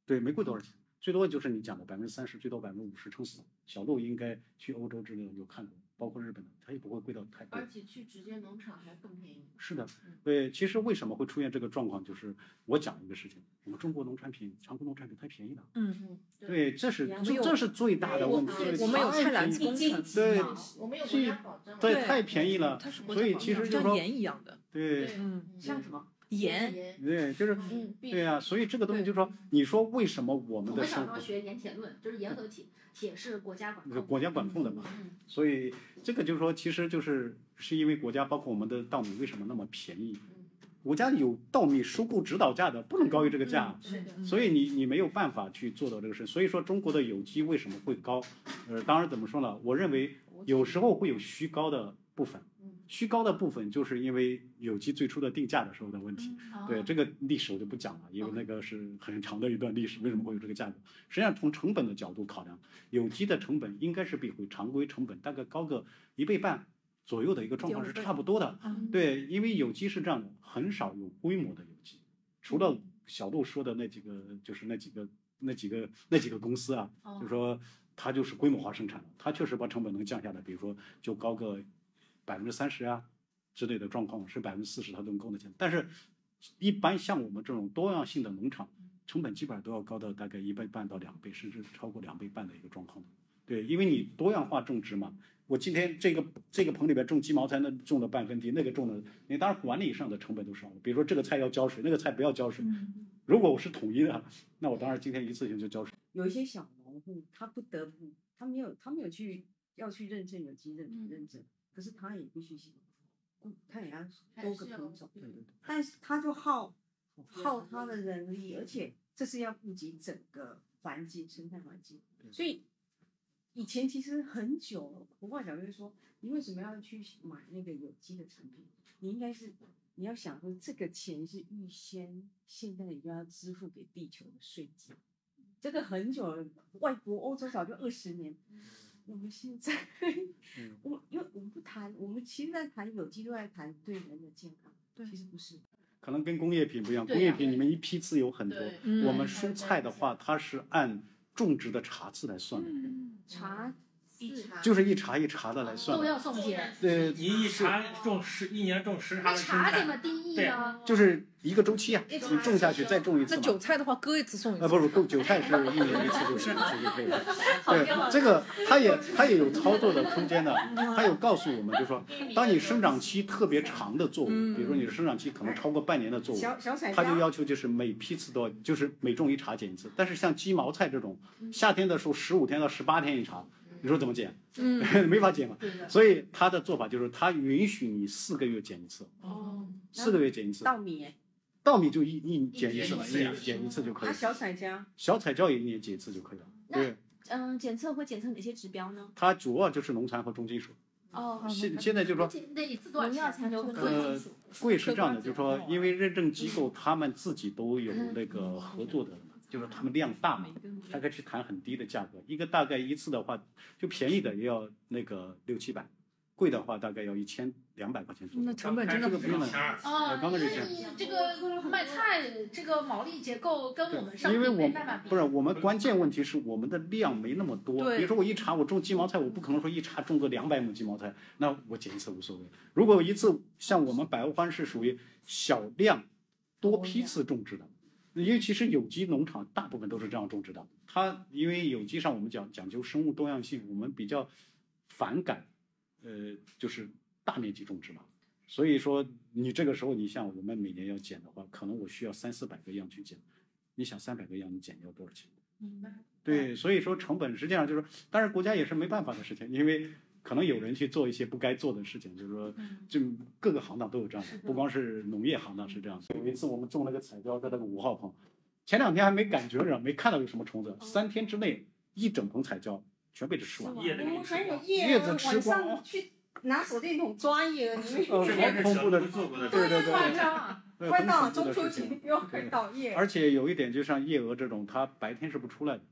[SPEAKER 4] 对，没贵多少钱。最多就是你讲的百分之三十，最多百分之五十撑死。小鹿应该去欧洲之类的有看过，包括日本的，它也不会贵到太贵。
[SPEAKER 7] 而且去直接农场还更便宜。
[SPEAKER 4] 是的，对，其实为什么会出现这个状况，就是我讲一个事情，我们中国农产品、常规农产品太便宜了。
[SPEAKER 5] 嗯嗯。
[SPEAKER 4] 对，这是这是最大的问题。
[SPEAKER 5] 我们有菜篮子工程。
[SPEAKER 4] 对，
[SPEAKER 7] 我们有国家保障。
[SPEAKER 4] 对，太便宜了。所以其实就是说。
[SPEAKER 5] 像盐一样的。
[SPEAKER 4] 对。
[SPEAKER 5] 嗯。
[SPEAKER 7] 像什么？
[SPEAKER 5] 盐，
[SPEAKER 4] 对，就是，对呀，所以这个东西就是说，你说为什么我们的生活？
[SPEAKER 1] 我们小时候学盐铁论，就是盐和铁，铁是国家管控，
[SPEAKER 4] 国家管控的嘛。所以这个就是说，其实就是是因为国家，包括我们的稻米为什么那么便宜？国家有稻米收购指导价的，不能高于这个价。所以你你没有办法去做到这个事。所以说中国的有机为什么会高？呃，当然怎么说呢？我认为有时候会有虚高的部分。虚高的部分就是因为有机最初的定价的时候的问题，对这个历史我就不讲了，因为那个是很长的一段历史。为什么会有这个价格？实际上从成本的角度考量，有机的成本应该是比回常规成本大概高个一倍半左右的一个状况是差不多的。对，因为有机是这样的，很少有规模的有机，除了小杜说的那几个，就是那几个那几个那几个公司啊，就是说它就是规模化生产的，它确实把成本能降下来，比如说就高个。百分之三十啊之类的状况是百分之四十，它都能够得起但是，一般像我们这种多样性的农场，成本基本上都要高到大概一倍半到两倍，甚至超过两倍半的一个状况。对，因为你多样化种植嘛，我今天这个这个棚里边种鸡毛菜，那种了半分地，那个种了，你当然管理上的成本都少了。比如说这个菜要浇水，那个菜不要浇水。如果我是统一的，那我当然今天一次性就浇水。
[SPEAKER 8] 有一些小农户，他不得不，他没有，他没有去要去认证有机认认证。可是他也必须是，他也要多个品种，但是他就耗耗他的人力，而且这是要顾及整个环境生态环境。所以以前其实很久，我话讲就是说，你为什么要去买那个有机的产品？你应该是你要想说，这个钱是预先现在你就要支付给地球的税金。这个很久了，外国欧洲早就二十年。我们现在，我因为我们不谈，我们其实在谈有机，都在谈对人的健康。对，其实不是。
[SPEAKER 4] 可能跟工业品不一样，工业品你们一批次有很多，我们蔬菜的话，它是按种植的茬次来算的。
[SPEAKER 8] 茬。
[SPEAKER 4] 就是一茬一茬的来算，
[SPEAKER 1] 都要送检。
[SPEAKER 4] 对，
[SPEAKER 6] 你一茬种十，一年种十茬的
[SPEAKER 1] 茬怎么定义
[SPEAKER 4] 啊？就是一个周期啊，你种下去再种一次。
[SPEAKER 5] 那韭菜的话，割一次送一次。
[SPEAKER 4] 啊，不是，韭菜是一年一次就行，就可以了。对，这个它也它也有操作的空间的，它有告诉我们，就是说，当你生长期特别长的作物，比如说你的生长期可能超过半年的作物，它就要求就是每批次都要，就是每种一茬剪一次。但是像鸡毛菜这种，夏天的时候十五天到十八天一茬。你说怎么减？嗯，没法减嘛。所以他的做法就是，他允许你四个月减一次。哦。四个月减一次。
[SPEAKER 8] 稻米。
[SPEAKER 4] 稻米就一一减一次嘛，一年减一次就可以。
[SPEAKER 8] 小彩椒。
[SPEAKER 4] 小彩椒也一年减一次就可以了。对。
[SPEAKER 10] 嗯，检测会检测哪些指标呢？
[SPEAKER 4] 它主要就是农残和重金属。
[SPEAKER 10] 哦。
[SPEAKER 4] 现现在就是说。
[SPEAKER 10] 农药残留和重金属。
[SPEAKER 4] 贵是这样的，就是说，因为认证机构他们自己都有那个合作的。就是他们量大嘛，他可以去谈很低的价格，一个大概一次的话，就便宜的也要那个六七百，贵的话大概要一千两百块钱左右。
[SPEAKER 5] 那成本真的不用了
[SPEAKER 1] 啊！因为你这个卖菜这个毛利结构跟我们上
[SPEAKER 4] 因为我不是我们关键问题是我们的量没那么多。比如说我一茬我种鸡毛菜，我不可能说一茬种个两百亩鸡毛菜，那我剪一次无所谓。如果一次像我们百欧欢是属于小量多批次种植的。因为其实有机农场大部分都是这样种植的。它因为有机上我们讲讲究生物多样性，我们比较反感，呃，就是大面积种植嘛。所以说你这个时候，你像我们每年要剪的话，可能我需要三四百个样去剪。你想三百个样，你剪要多少钱？
[SPEAKER 13] 明白。
[SPEAKER 4] 对，所以说成本实际上就是，但是国家也是没办法的事情，因为可能有人去做一些不该做的事情，就是说，就各个行当都有这样的，不光是农业行当是这样。有一次我们种了个彩椒在那个五号棚，前两天还没感觉着，没看到有什么虫子，三天之内一整棚彩椒全被它吃完了，叶子吃光。
[SPEAKER 13] 拿手电筒抓叶，你们
[SPEAKER 4] 很恐怖的，对对
[SPEAKER 13] 对，快到中秋节又快到夜。
[SPEAKER 4] 而且有一点，就像夜蛾这种，它白天是不出来的，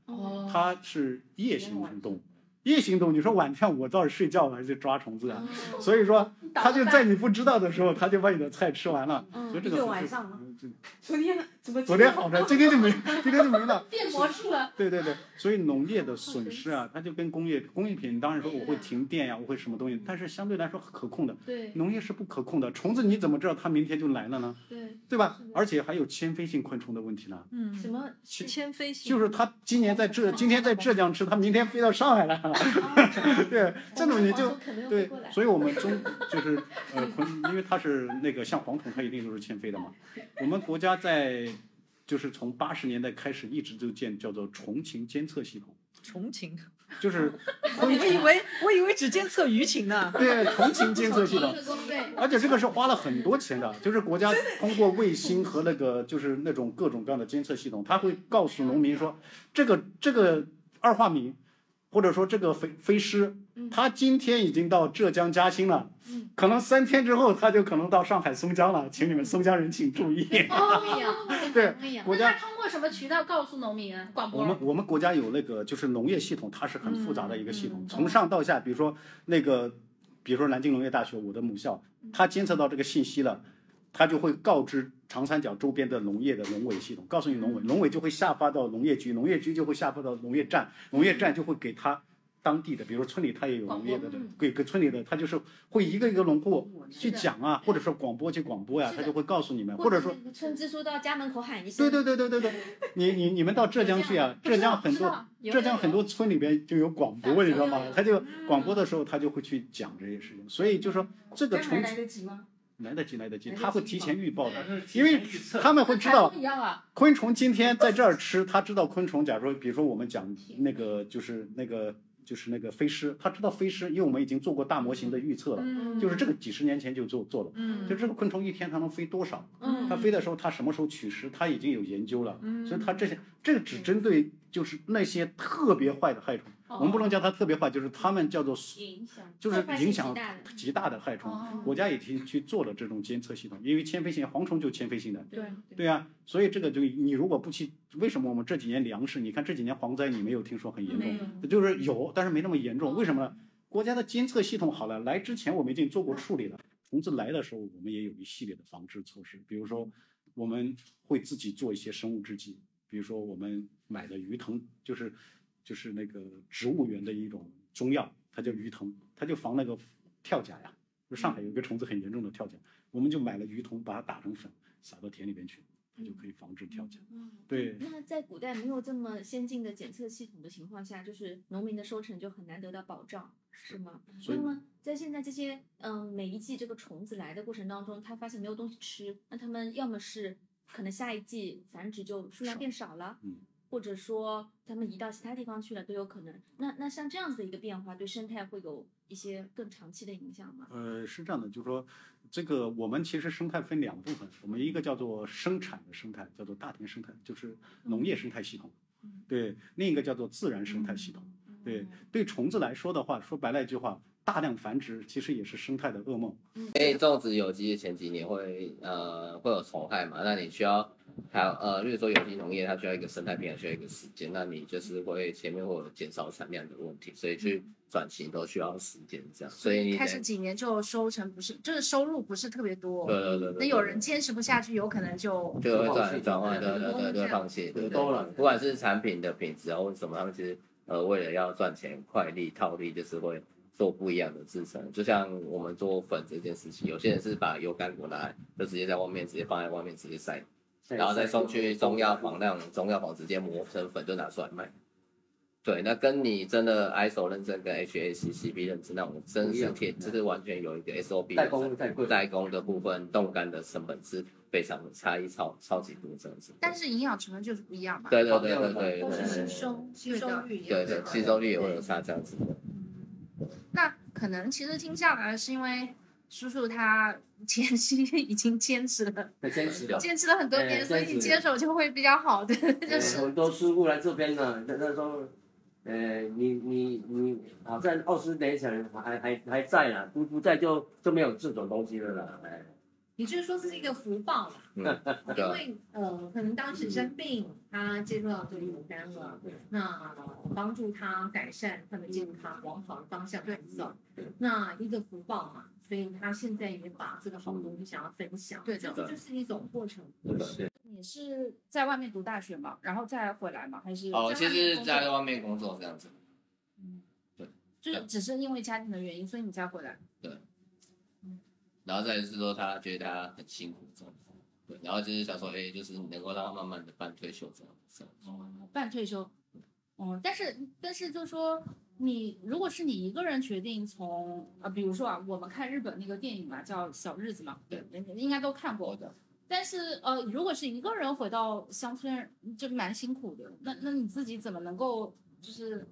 [SPEAKER 4] 它是夜行动。物。夜行动物，你说晚上我倒是睡觉还是抓虫子啊？所以说，他就在你不知道的时候，他就把你的菜吃完了。所以这个
[SPEAKER 13] 晚上。昨天怎么？
[SPEAKER 4] 昨天好的，今天就没，今天就没了。
[SPEAKER 1] 变魔术了。
[SPEAKER 4] 对对对，所以农业的损失啊，它就跟工业工艺品，当然说我会停电呀，我会什么东西，但是相对来说可控的。
[SPEAKER 1] 对。
[SPEAKER 4] 农业是不可控的，虫子你怎么知道它明天就来了呢？
[SPEAKER 1] 对。
[SPEAKER 4] 对吧？而且还有迁飞性昆虫的问题呢。
[SPEAKER 5] 嗯。
[SPEAKER 1] 什么
[SPEAKER 5] 迁飞性？
[SPEAKER 4] 就是它今年在浙，今天在浙江吃，它明天飞到上海来了。对，这种你就对，所以我们中就是呃昆，因为它是那个像蝗虫，它一定都是迁飞的嘛。我们国家在就是从八十年代开始一直就建叫做虫情监测系统。
[SPEAKER 5] 虫情，
[SPEAKER 4] 就是
[SPEAKER 5] 我以为我以为只监测舆情呢。
[SPEAKER 4] 对，虫情监测系统，而且这个是花了很多钱的，就是国家通过卫星和那个就是那种各种各样的监测系统，它会告诉农民说，这个这个二化米。或者说这个飞飞师，他今天已经到浙江嘉兴了，可能三天之后他就可能到上海松江了，请你们松江人请注意。对，国家
[SPEAKER 1] 通过什么渠道告诉农民啊？广播。
[SPEAKER 4] 我们我们国家有那个就是农业系统，它是很复杂的一个系统，从上到下，比如说那个，比如说南京农业大学我的母校，它监测到这个信息了。他就会告知长三角周边的农业的农委系统，告诉你农委，农委就会下发到农业局，农业局就会下发到农业站，农业站就会给他当地的，比如村里他也有农业的，给给村里的，他就是会一个一个农户去讲啊，或者说广播去广播呀，他就会告诉你们，或者说
[SPEAKER 10] 村支书到家门口喊一
[SPEAKER 4] 声。对对对对对对，你你你们到浙江去啊，浙江很多浙江很多村里边就有广播，你知道吗？他就广播的时候他就会去讲这些事情，所以就说这个重
[SPEAKER 13] 启。
[SPEAKER 4] 来得及，来得及，他会提前预报的，因为他们会知道昆虫今天在这儿吃，他知道昆虫。假如说，比如说我们讲那个，就是那个，就是那个飞狮，他知道飞狮，因为我们已经做过大模型的预测了，就是这个几十年前就做做了，就这个昆虫一天它能飞多少，它飞的时候它什么时候取食，它已经有研究了，所以它这些这个只针对就是那些特别坏的害虫。我们不能叫它特别坏，就是他们叫做就是影响极大的害虫。国家已经去做了这种监测系统，因为迁飞性蝗虫就迁飞性的。
[SPEAKER 1] 对
[SPEAKER 4] 对啊，所以这个就你如果不去，为什么我们这几年粮食？你看这几年蝗灾，你没有听说很严重？就是有，但是没那么严重。为什么呢？国家的监测系统好了，来之前我们已经做过处理了。虫子来的时候，我们也有一系列的防治措施，比如说我们会自己做一些生物制剂，比如说我们买的鱼藤就是。就是那个植物园的一种中药，它叫鱼藤，它就防那个跳甲呀。就上海有一个虫子很严重的跳甲，我们就买了鱼藤，把它打成粉，撒到田里边去，它就可以防治跳甲。对。
[SPEAKER 10] 那在古代没有这么先进的检测系统的情况下，就是农民的收成就很难得到保障，是吗？那么在现在这些嗯每一季这个虫子来的过程当中，他发现没有东西吃，那他们要么是可能下一季繁殖就数量变少了。嗯。或者说他们移到其他地方去了都有可能。那那像这样子的一个变化，对生态会有一些更长期的影响吗？
[SPEAKER 4] 呃，是这样的，就是说，这个我们其实生态分两部分，我们一个叫做生产的生态，叫做大田生态，就是农业生态系统，对；另一个叫做自然生态系统，对。对虫子来说的话，说白了一句话，大量繁殖其实也是生态的噩梦。
[SPEAKER 2] 因为种植有机的前几年会呃会有虫害嘛，那你需要。还有呃，例如说有机农业，它需要一个生态平衡，需要一个时间，那你就是会前面会有减少产量的问题，所以去转型都需要时间这样。所以你
[SPEAKER 1] 开始几年就收成不是，就是收入不是特别多。
[SPEAKER 2] 对对对。
[SPEAKER 1] 那有人坚持不下去，有可能就
[SPEAKER 2] 就会转转换，对对对，就会放弃，对对。不管是产品的品质啊，或者什么，他们其实呃为了要赚钱快利套利，就是会做不一样的制成。就像我们做粉这件事情，有些人是把油甘果拿来就直接在外面直接放在外面直接晒。然后再送去中药房，那种中药房直接磨成粉就拿出来卖。对，那跟你真的 ISO 认证跟 HACCP 认证那种真是贴，就是完全有一个 SOP
[SPEAKER 14] 代工太贵，
[SPEAKER 2] 代工的部分冻干的成本是非常的差异超超级多，真的是。
[SPEAKER 1] 但是营养成分就是不一样嘛。
[SPEAKER 2] 对对对对对
[SPEAKER 3] 都是吸。收吸收率也
[SPEAKER 2] 对对，吸收率也会有差这样子的。
[SPEAKER 1] 那可能其实听下来是因为叔叔他前期已经坚持了，
[SPEAKER 14] 坚持了，
[SPEAKER 1] 坚持了很多年，
[SPEAKER 14] 哎
[SPEAKER 1] 所以你接手就会比较好的，就
[SPEAKER 14] 呃
[SPEAKER 1] 是。
[SPEAKER 14] 很多师傅来这边呢，那那时候，呃，你你你好像二十年前还还还在啦，不不在就就没有这种东西了啦，哎。
[SPEAKER 3] 也就是说这是一个福报嘛，
[SPEAKER 2] 嗯，
[SPEAKER 3] 因为呃，可能当时生病，他接触到这个油丹了，那呃帮助他改善他的健康，往好的方向去走。那一个福报嘛，所以他现在也把这个好东西想要分享，
[SPEAKER 1] 对的
[SPEAKER 3] 这就是一种过程。
[SPEAKER 1] 是你是在外面读大学嘛，然后再回来嘛？还是
[SPEAKER 2] 哦，其实
[SPEAKER 1] 在外面工作
[SPEAKER 2] 在外面工作这样子。
[SPEAKER 1] 嗯，对就是只是因为家庭的原因，所以你才回来。
[SPEAKER 2] 然后再就是说，他觉得他很辛苦这样子，对，然后就是想说，哎，就是能够让他慢慢的半退休这样子。
[SPEAKER 1] 哦，半退休，嗯，但是但是就说你如果是你一个人决定从啊，比如说啊，我们看日本那个电影嘛，叫《小日子》嘛，对，应该都看过的。但是呃，如果是一个人回到乡村，就蛮辛苦的。那那你自己怎么能够就是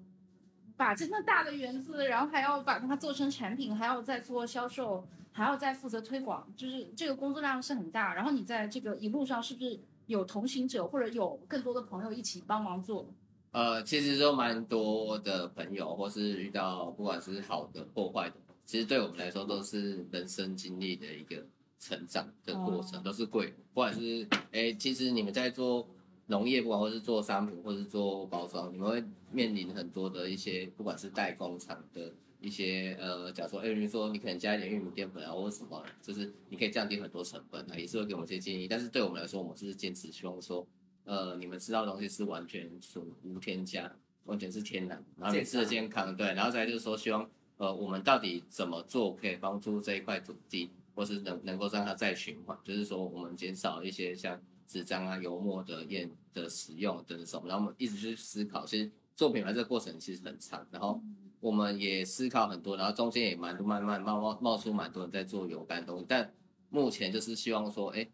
[SPEAKER 1] 把这么大的园子，然后还要把它做成产品，还要再做销售，还要再负责推广，就是这个工作量是很大。然后你在这个一路上是不是有同行者或者有更多的朋友一起帮忙做？
[SPEAKER 2] 呃，其实都蛮多的朋友，或是遇到不管是好的或坏的，其实对我们来说都是人生经历的一个成长的过程，
[SPEAKER 1] 哦
[SPEAKER 2] 都是贵。不管是哎，其实你们在做农业，不管或是做商品，或是做包装，你们会面临很多的一些，不管是代工厂的一些呃，假如说哎，比如说你可能加一点玉米淀粉啊，或者什么，就是你可以降低很多成本啊，也是会给我们一些建议。但是对我们来说，我们是坚持希望说。呃，你们吃到的东西是完全纯无添加，完全是天然，然后你吃的健康，对，然后再就是说，希望呃，我们到底怎么做可以帮助这一块土地，或是能能够让它再循环，就是说我们减少一些像纸张啊、油墨的烟的使用等等什么，然后我们一直去思考，其实做品牌这个过程其实很长，然后我们也思考很多，然后中间也蛮慢慢冒冒冒出蛮多人在做有干的东西，但目前就是希望说，哎。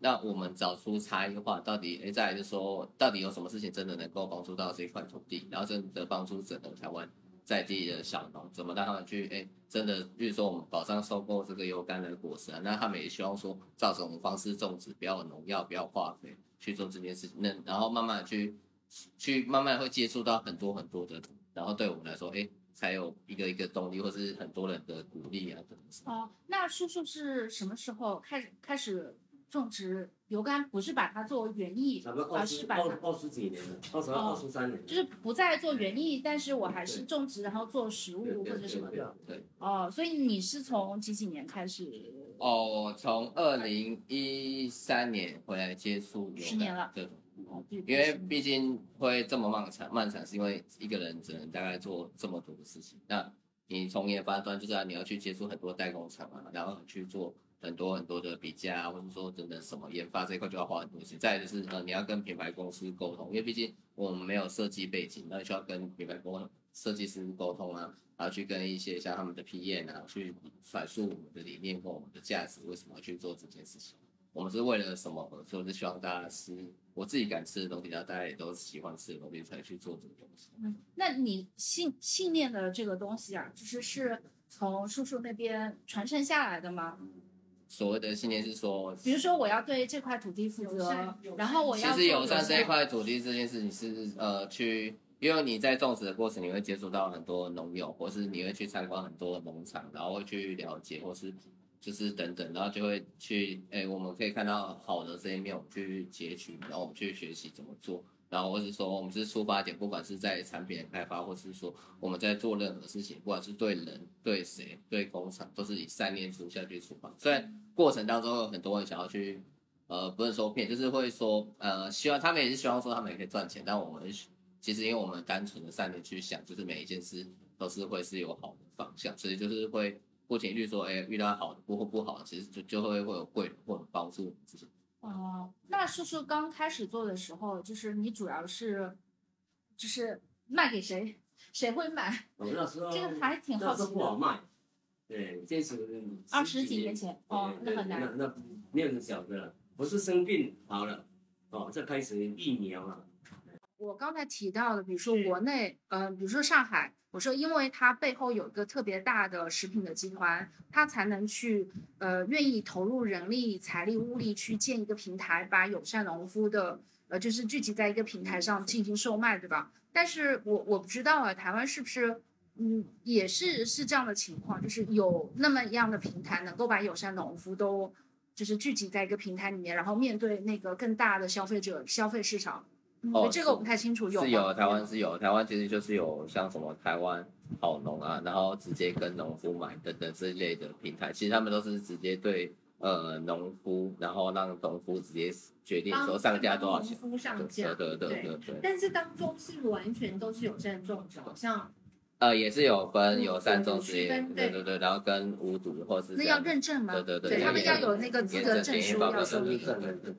[SPEAKER 2] 那我们找出差异化，到底诶，再就说，到底有什么事情真的能够帮助到这一块土地，然后真的帮助整个台湾在地的小农，怎么让他们去诶，真的，比如说我们保障收购这个油柑的果实啊，那他们也希望说，照这种方式种植，不要农药，不要化肥去做这件事情，那然后慢慢去去慢慢会接触到很多很多的，然后对我们来说，诶，才有一个一个动力，或是很多人的鼓励啊等等。
[SPEAKER 1] 哦，那叔叔是什么时候开始开始？种植油柑不是把它做园艺，而是把
[SPEAKER 14] 二二十几年了，二十二、二十三年，
[SPEAKER 1] 就是不再做园艺，但是我还是种植，然后做食物或者什么的。
[SPEAKER 2] 对。
[SPEAKER 1] 哦，所以你是从几几年开始？
[SPEAKER 2] 哦，从二零一三年回来接触油柑，
[SPEAKER 1] 十年了。
[SPEAKER 2] 对。因为毕竟会这么漫长，漫长是因为一个人只能大概做这么多的事情。那你从研发端，就是你要去接触很多代工厂啊，然后去做。很多很多的比价啊，或者说等等什么研发这一块就要花很多钱。再就是呃，你要跟品牌公司沟通，因为毕竟我们没有设计背景，那需要跟品牌沟设计师沟通啊，然后去跟一些像他们的 PM 啊，去阐述我们的理念或我们的价值，为什么要去做这件事情。我们是为了什么合作？是希望大家吃我自己敢吃的东西，然后大家也都喜欢吃的东西，才去做这个东西。
[SPEAKER 1] 嗯，那你信信念的这个东西啊，就是是从叔叔那边传承下来的吗？
[SPEAKER 2] 所谓的信念是说，
[SPEAKER 1] 比如说我要对这块土地负责，然后我要
[SPEAKER 2] 其实友善这一块土地这件事情是呃去，因为你在种植的过程，你会接触到很多农友，或是你会去参观很多农场，然后会去了解，或是就是等等，然后就会去，哎，我们可以看到好的这一面，我们去截取，然后我们去学习怎么做。然后或是说，我们是出发点，不管是在产品的开发，或是说我们在做任何事情，不管是对人、对谁、对工厂，都是以善念出下去出发。虽然过程当中有很多人想要去，呃，不是说骗，就是会说，呃，希望他们也是希望说他们也可以赚钱，但我们其实因为我们单纯的善念去想，就是每一件事都是会是有好的方向，所以就是会不停去说，哎，遇到好的或不好的，其实就就会会有贵人或者帮助自己。
[SPEAKER 1] 哦，那叔叔刚开始做的时候，就是你主要是，就是卖给谁？谁会买？
[SPEAKER 14] 我那时候
[SPEAKER 1] 这个还挺好奇的。
[SPEAKER 14] 不好卖，对，这是
[SPEAKER 1] 二十几年前哦那很难
[SPEAKER 14] 那那没有人晓得了，不是生病好了，哦，这开始疫苗了。
[SPEAKER 1] 我刚才提到的，比如说国内，嗯、比如说上海，我说因为它背后有一个特别大的食品的集团，它才能去呃愿意投入人力、财力、物力去建一个平台，把友善农夫的呃就是聚集在一个平台上进行售卖，对吧？但是我我不知道啊，台湾是不是嗯也是是这样的情况，就是有那么一样的平台能够把友善农夫都就是聚集在一个平台里面，然后面对那个更大的消费者消费市场。嗯
[SPEAKER 2] 哦
[SPEAKER 1] 这个我不太清楚，有
[SPEAKER 2] 是有，台湾是有，台湾其实就是有像什么台湾好农啊，然后直接跟农夫买等等这类的平台，其实他们都是直接对呃农夫，然后让农夫直接决定说上架多少钱。
[SPEAKER 3] 农夫上架，
[SPEAKER 2] 对对对对对。
[SPEAKER 3] 但是当中是完全都是有善种植，好像
[SPEAKER 2] 呃，也是有分
[SPEAKER 3] 嗯
[SPEAKER 2] 有三种
[SPEAKER 3] 有
[SPEAKER 2] 职业，
[SPEAKER 3] 对。
[SPEAKER 2] 对对对，然后跟无毒或是
[SPEAKER 1] 那要认证吗？
[SPEAKER 2] 对对对，
[SPEAKER 1] 他们要有那个资格证书要受理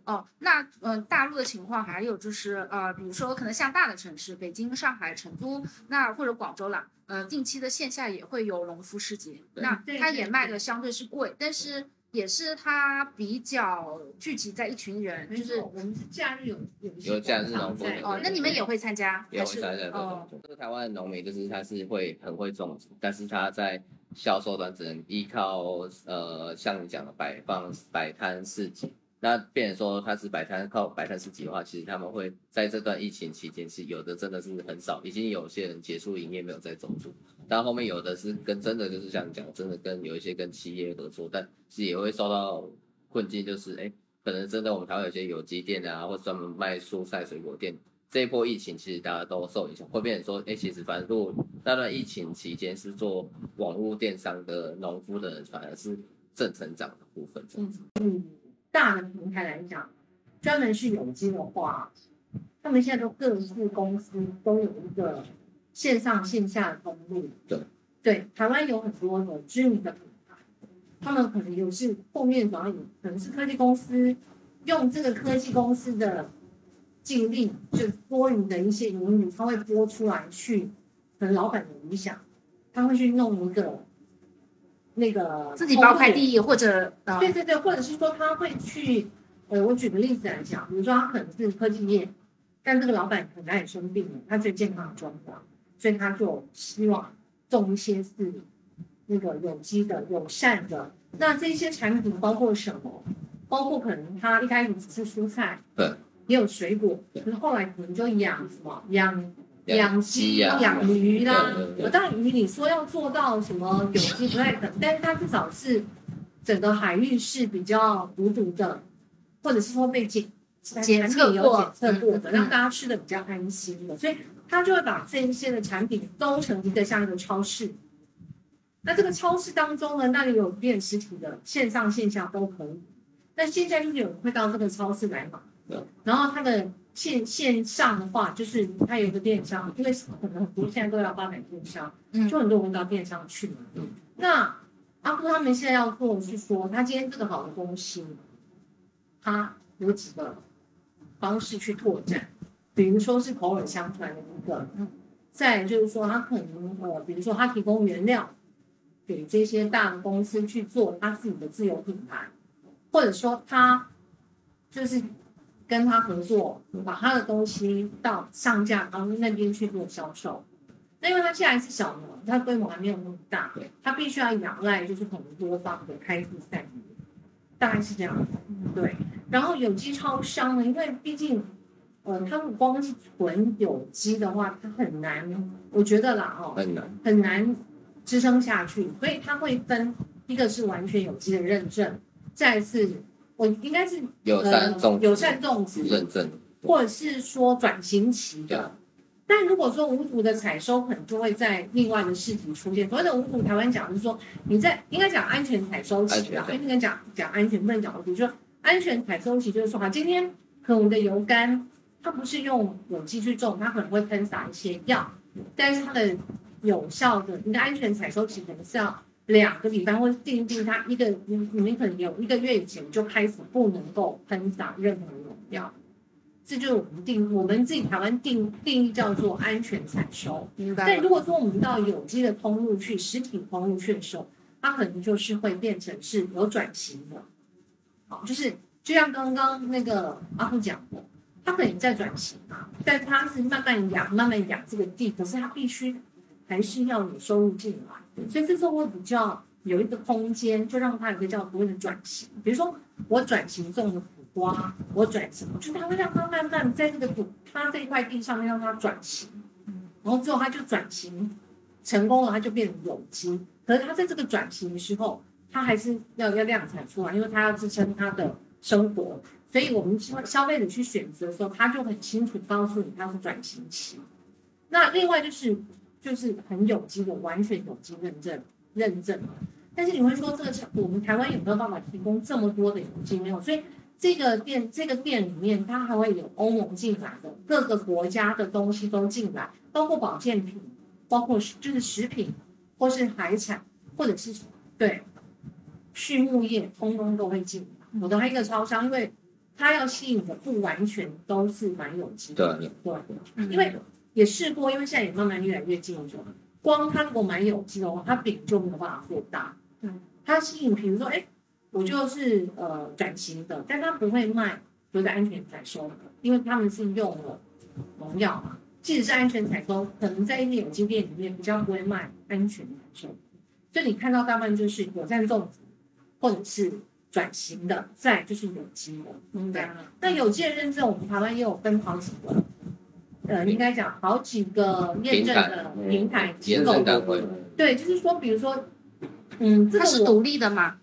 [SPEAKER 1] 哦，那嗯、呃大陆的情况还有就是呃，比如说可能像大的城市，北京、上海、成都，那或者广州啦，呃，定期的线下也会有农夫市集，那它
[SPEAKER 3] 对对对
[SPEAKER 1] 也卖的相对是贵，但是也是他比较聚集在一群人，就是，
[SPEAKER 3] 我们是假日有有一些
[SPEAKER 2] 有假日农夫的
[SPEAKER 1] 哦，那你们也会参加
[SPEAKER 2] 也
[SPEAKER 1] 是
[SPEAKER 2] 会参加。这个台湾的农民就是他是会很会种植，但是他在销售端只能依靠呃像你讲的摆放摆摊市集。那变成说他是摆摊靠摆摊市集的话，其实他们会在这段疫情期间是有的真的是很少，已经有些人结束营业没有再走出，但后面有的是跟真的就是像讲，真的跟有一些跟企业合作，但是也会受到困境，就是哎，可能真的我们台湾有些有机店啊，或专门卖蔬菜水果店，这一波疫情其实大家都受影响，会变成说，哎，其实反正如果那段疫情期间是做网络电商的农夫的人，反而是正成长的部分，这样子。
[SPEAKER 3] 嗯，大的平台来讲，专门是有机的话，他们现在都各自公司都有一个线上线下的通路。
[SPEAKER 2] 对，
[SPEAKER 3] 对，台湾有很多的知名的品牌，他们可能有是后面主要有可能是科技公司用这个科技公司的净利，就多余的一些盈余，他会拨出来去，可能老板的影响，他会去弄一个那个
[SPEAKER 1] 自己包快递或者呃
[SPEAKER 3] 对对对，或者是说他会去，呃，我举个例子来讲，比如说他可能是科技业，但这个老板可能也生病了，他最健康的状况，所以他就希望种一些是那个有机的、友善的。那这些产品包括什么？包括可能他一开始只是蔬菜，
[SPEAKER 2] 对，
[SPEAKER 3] 也有水果，可是后来可能就养什么养养鸡、养鱼啦。当然鱼你说要做到什么有机不太可能，但是它至少是整个海域是比较无毒的，或者是说被检
[SPEAKER 1] 检测
[SPEAKER 3] 有
[SPEAKER 1] 过
[SPEAKER 3] 检测过的，
[SPEAKER 1] 嗯
[SPEAKER 3] 让大家吃的比较安心的，所以他就会把这一些的产品都成一个像一个超市。那这个超市当中呢，那里有变实体的，线上线下都可以。那现在就是有人会到这个超市来买
[SPEAKER 2] 对，
[SPEAKER 3] 然后它的线线上的话，就是它有一个电商，因为可能很多现在都要发展电商，
[SPEAKER 1] 嗯
[SPEAKER 3] 就很多人到电商去嘛。那阿布他们现在要做的是说，他今天这个好的东西，他有几个方式去拓展，比如说是口耳相传的一个，再就是说他可能呃，比如说他提供原料给这些大的公司去做他自己的自有品牌，或者说他就是跟他合作，把他的东西到上架然后那边去做销售。那因为它现在是小农，它规模还没有那么大，它必须要仰赖就是很多方的开枝散叶，大概是这样。对，然后有机超商呢，因为毕竟，呃，他们光是纯有机的话，它很难，我觉得啦，哦，
[SPEAKER 2] 很难，
[SPEAKER 3] 很难支撑下去，所以它会分一个是完全有机的认证，再来是我应该是
[SPEAKER 2] 友善种
[SPEAKER 3] 友善种植
[SPEAKER 2] 认证，
[SPEAKER 3] 或者是说转型期的。但如果说无毒的采收，可能就会在另外的市集出现。所谓的无毒，台湾讲就是说你在应该讲安全采收期啊，应该讲讲安全，不能讲无毒。就说安全采收期，就是说，好，今天可能我们的油柑它不是用有机去种，它可能会喷洒一些药，但是它的有效的，你的安全采收期可能是要两个礼拜，或者定定它一个，你你们可能有一个月以前就开始不能够喷洒任何农药，这就是我们定我们自己台湾定定义叫做安全采收。
[SPEAKER 5] 明白。
[SPEAKER 3] 但如果说我们到有机的通路去，实体通路去的时候，它可能就是会变成是有转型的，好，就是就像刚刚那个阿虎讲的，他可能在转型嘛，但他是慢慢养慢慢养这个地，可是他必须还是要有收入进来，所以这时候会比较有一个空间，就让他有个叫所谓的转型，比如说我转型种的苦瓜，我转型，就是它会让他慢慢在这个土他这一块地上面让他转型，然后之后他就转型成功了，他就变成有机。可是他在这个转型的时候，他还是要要量产出来，因为他要支撑他的生活。所以我们希望消费者去选择的时候，他就很清楚告诉你它是转型期。那另外就是就是很有机的，完全有机认证认证嘛。但是你会说这个我们台湾有没有办法提供这么多的有机？没有，所以这个店这个店里面它还会有欧盟进来的各个国家的东西都进来，包括保健品，包括就是食品。或是海产，或者是对畜牧业，通通都会进。我的一个超商，因为它要吸引的不完全都是蛮有机的，对对，因为也试过，因为现在也慢慢越来越竞争。光它如果蛮有机的话，它饼就没有办法扩大。嗯，它吸引，比如说，哎，我就是呃转型的，但它不会卖，留在安全采收，因为他们是用了农药嘛。即使是安全采收，可能在一些有机店里面比较不会卖安全采收，所以你看到大部分就是有在种植，或者是转型的，再就是有机的。
[SPEAKER 5] 明白。
[SPEAKER 3] 那有机的认证，我们台湾也有分好几个，呃，应该讲好几个验证的平台机构。对，就是说，比如说，嗯，
[SPEAKER 1] 它是独立的嘛？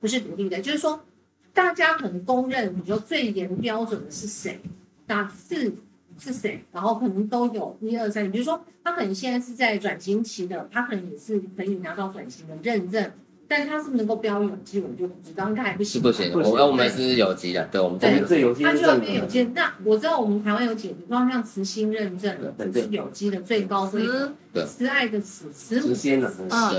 [SPEAKER 3] 不是独立的，就是说，大家可能公认，你说最严标准的是谁？那是。是谁？然后可能都有一二三，比如说他可能现在是在转型期的，他可能也是可以拿到转型的认证，但它是不能够标有机，我就不知道，应该还不行。
[SPEAKER 2] 是不行，我我们是有机的，对，我们
[SPEAKER 3] 对
[SPEAKER 14] 是有机
[SPEAKER 3] 它就要变有机。那我知道我们台湾有几个，比方像慈心认证，的是有机的最高
[SPEAKER 2] 慈
[SPEAKER 3] 慈爱的慈慈
[SPEAKER 14] 慈心的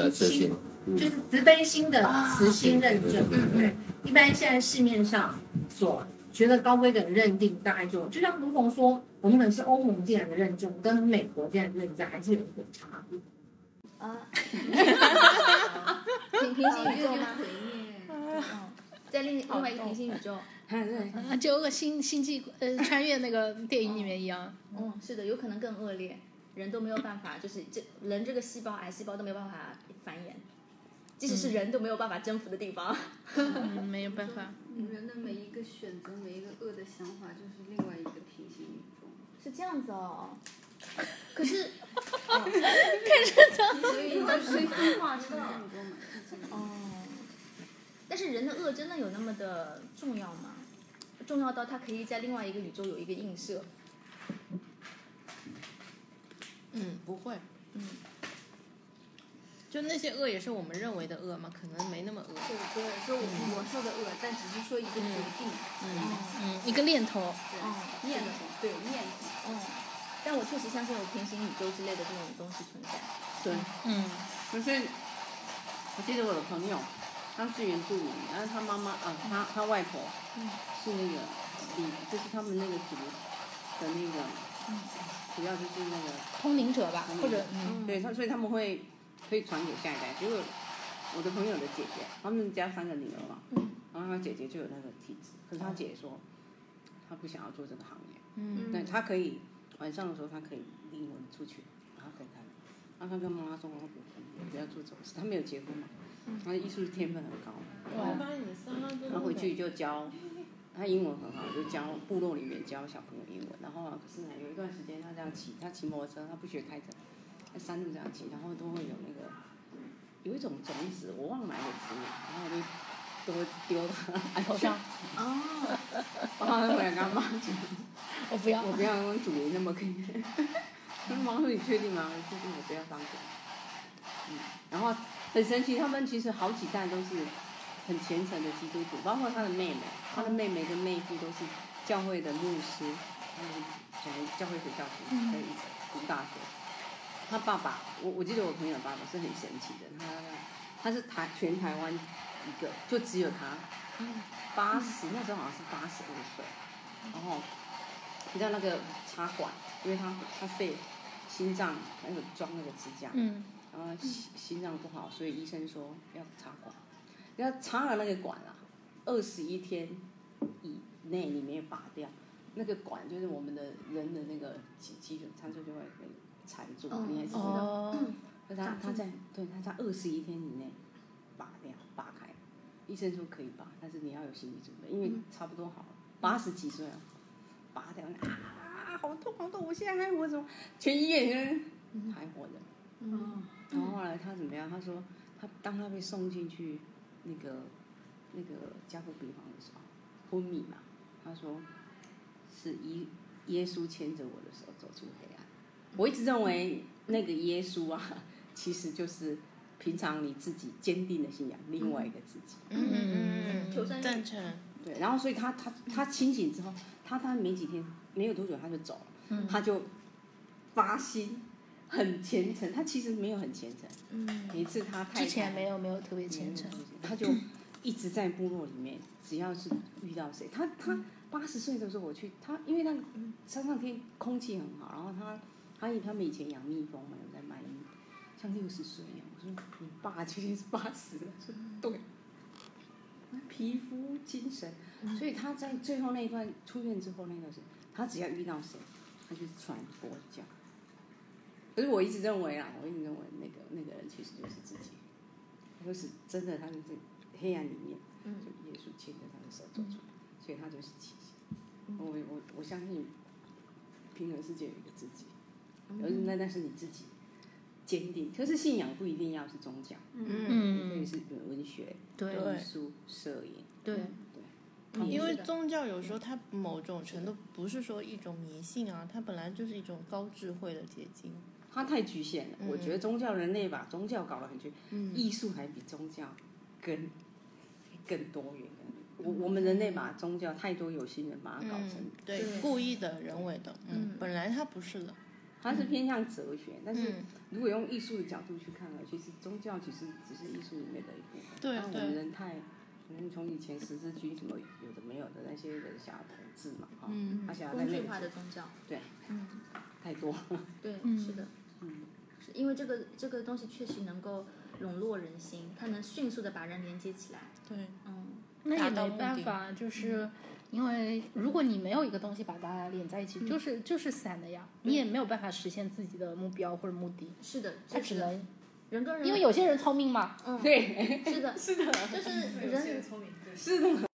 [SPEAKER 2] 慈心，
[SPEAKER 3] 就是慈悲心的慈心认证。对，一般现在市面上所觉得高规的认定，大概就就像如同说。我们可能是欧盟进来的认证，跟美国进来的认证还是有一点差别。
[SPEAKER 10] 啊，平 平行宇宙吗？嗯，在另另外一个平行宇宙，
[SPEAKER 1] 就个星星际呃穿越那个电影里面一样。
[SPEAKER 10] 嗯，是的，有可能更恶劣，人都没有办法，就是这人这个细胞癌细胞都没有办法繁衍，即使是人都没有办法征服的地方，
[SPEAKER 1] 没有办法。
[SPEAKER 13] 人的每一个选择，每一个恶的想法，就是另外一个平行宇宙。
[SPEAKER 10] 是这样子哦，可是，
[SPEAKER 1] 看着
[SPEAKER 13] 他，所以都是分化成这么多嘛。
[SPEAKER 10] 哦，但是人的恶真的有那么的重要吗？重要到它可以在另外一个宇宙有一个映射？
[SPEAKER 1] 嗯，不会，嗯。就那些恶也是我们认为的恶吗？可能没那么恶。
[SPEAKER 13] 对对，说我我说的恶，但只是说一个决定，
[SPEAKER 1] 嗯嗯，一个念头，
[SPEAKER 13] 嗯，念头，对念头，
[SPEAKER 10] 嗯。但我确实相信有平行宇宙之类的这种东西存在。
[SPEAKER 8] 对，嗯，就是我记得我的朋友，他是原住民，然后他妈妈啊，他他外婆是那个，嗯，就是他们那个族的那个，主要就是那个
[SPEAKER 1] 通灵者吧，或者
[SPEAKER 8] 嗯，对他，所以他们会。可以传给下一代。结果我的朋友的姐姐，他们家三个女儿嘛，然后他姐姐就有那个体质，可是他姐说，他不想要做这个行业。嗯。但他可以晚上的时候，他可以领我们出去，然后可以看。然后他跟妈妈说：“我不不要做这种事。”他没有结婚嘛，他艺术天分很高。他回去就教，他英文很好，就教部落里面教小朋友英文。然后可是呢，有一段时间他这样骑，他骑摩托车，他不学开车。在山路这样骑，然后都会有那个，有一种种子，我忘了哪个植物，然后我就都会丢到头上。哦。然后回来跟他妈讲。
[SPEAKER 1] 我不要。
[SPEAKER 8] 我不要用主人那么可以。他妈说：“你确定吗？”我确定，我不要当主。嗯。然后很神奇，他们其实好几代都是很虔诚的基督徒，包括他的妹妹，他的妹妹跟妹夫都是教会的牧师，他们从教会学校读，可以读大学。他爸爸，我我记得我朋友的爸爸是很神奇的，他他是台全台湾一个，就只有他，八十那时候好像是八十二岁，然后你知道那个插管，因为他他肺心脏那个装那个支架，
[SPEAKER 1] 嗯，
[SPEAKER 8] 然后心心脏不好，所以医生说要插管，要插了那个管啊，二十一天以内你没有拔掉，那个管就是我们的人的那个基基本参数就会被缠住，你还知道？他他在对他在二十一天以内医生说可以拔，但是你要有心理准备，因为差不多好了，八十几岁了，拔掉啊，好痛好痛，我现在还活着，全医院人还活着。
[SPEAKER 10] 嗯，
[SPEAKER 8] 然后后来他怎么样？他说他当他被送进去那个那个加护病房的时候，昏迷嘛，他说是耶耶稣牵着我的手走出黑暗。我一直认为那个耶稣啊，其实就是平常你自己坚定的信仰，另外一个自己。
[SPEAKER 1] 嗯嗯嗯
[SPEAKER 10] 求生欲。
[SPEAKER 12] 赞成。
[SPEAKER 8] 对，然后所以他他他清醒之后，他他没几天，没有多久他就走了，
[SPEAKER 1] 嗯。
[SPEAKER 8] 他就发心很虔诚，他其实没有很虔诚，
[SPEAKER 1] 嗯，
[SPEAKER 8] 每次他太
[SPEAKER 1] 之前没有没有特别虔诚，
[SPEAKER 8] 他就一直在部落里面，只要是遇到谁，他他八十岁的时候我去，他因为那个山上天空气很好，然后他他他们以前养蜜蜂嘛，有在卖蜜，像六十岁一样。你爸究竟是八十了？说对，皮肤精神，所以他在最后那一段出院之后那段时间，他只要遇到谁，他就传播教。可是我一直认为啊，我一直认为那个那个人其实就是自己，就是真的，他就是黑暗里面，就耶稣牵着他的手走出来，所以他就是奇迹。我我我相信，平衡世界有一个自己，而那那是你自己坚定。可是信仰不一定要是宗教，
[SPEAKER 1] 嗯
[SPEAKER 8] 可以是文学、
[SPEAKER 1] 对
[SPEAKER 8] 艺术、摄影，
[SPEAKER 1] 对
[SPEAKER 8] 对，
[SPEAKER 12] 因为宗教有时候它某种程度不是说一种迷信啊，它本来就是一种高智慧的结晶。
[SPEAKER 8] 它太局限了。我觉得宗教人类把宗教搞得很局，
[SPEAKER 12] 嗯
[SPEAKER 8] 艺术还比宗教更更多元。我我们人类把宗教太多有心人把它搞成
[SPEAKER 12] 嗯，对，故意的、人为的，嗯，本来它不是的。
[SPEAKER 8] 它是偏向哲学，但是
[SPEAKER 12] 嗯。
[SPEAKER 8] 如果用艺术的角度去看呢，其实宗教其实只是艺术里面的一部分。
[SPEAKER 12] 对
[SPEAKER 8] 但我们人太，可能从以前十字军什么有的没有的那些人想要统治嘛，哈、
[SPEAKER 12] 嗯
[SPEAKER 8] 他想要在那个
[SPEAKER 10] 工具化的宗教，
[SPEAKER 8] 对，
[SPEAKER 10] 嗯，
[SPEAKER 8] 太多。
[SPEAKER 10] 对，
[SPEAKER 1] 嗯。
[SPEAKER 10] 是的，
[SPEAKER 8] 嗯，
[SPEAKER 10] 是因为这个这个东西确实能够笼络人心，它能迅速的把人连接起来，
[SPEAKER 12] 对，
[SPEAKER 10] 嗯，
[SPEAKER 1] 那也没办法，就是因为如果你没有一个东西把大家连在一起，就是就是散的呀，你也没有办法实现自己的目标或者目的，
[SPEAKER 10] 是的，
[SPEAKER 1] 他只能
[SPEAKER 10] 人跟人，
[SPEAKER 1] 因为有些人聪明嘛，
[SPEAKER 10] 嗯，
[SPEAKER 8] 对，
[SPEAKER 10] 是的，
[SPEAKER 8] 是的，
[SPEAKER 10] 就是人聪明
[SPEAKER 8] 是的。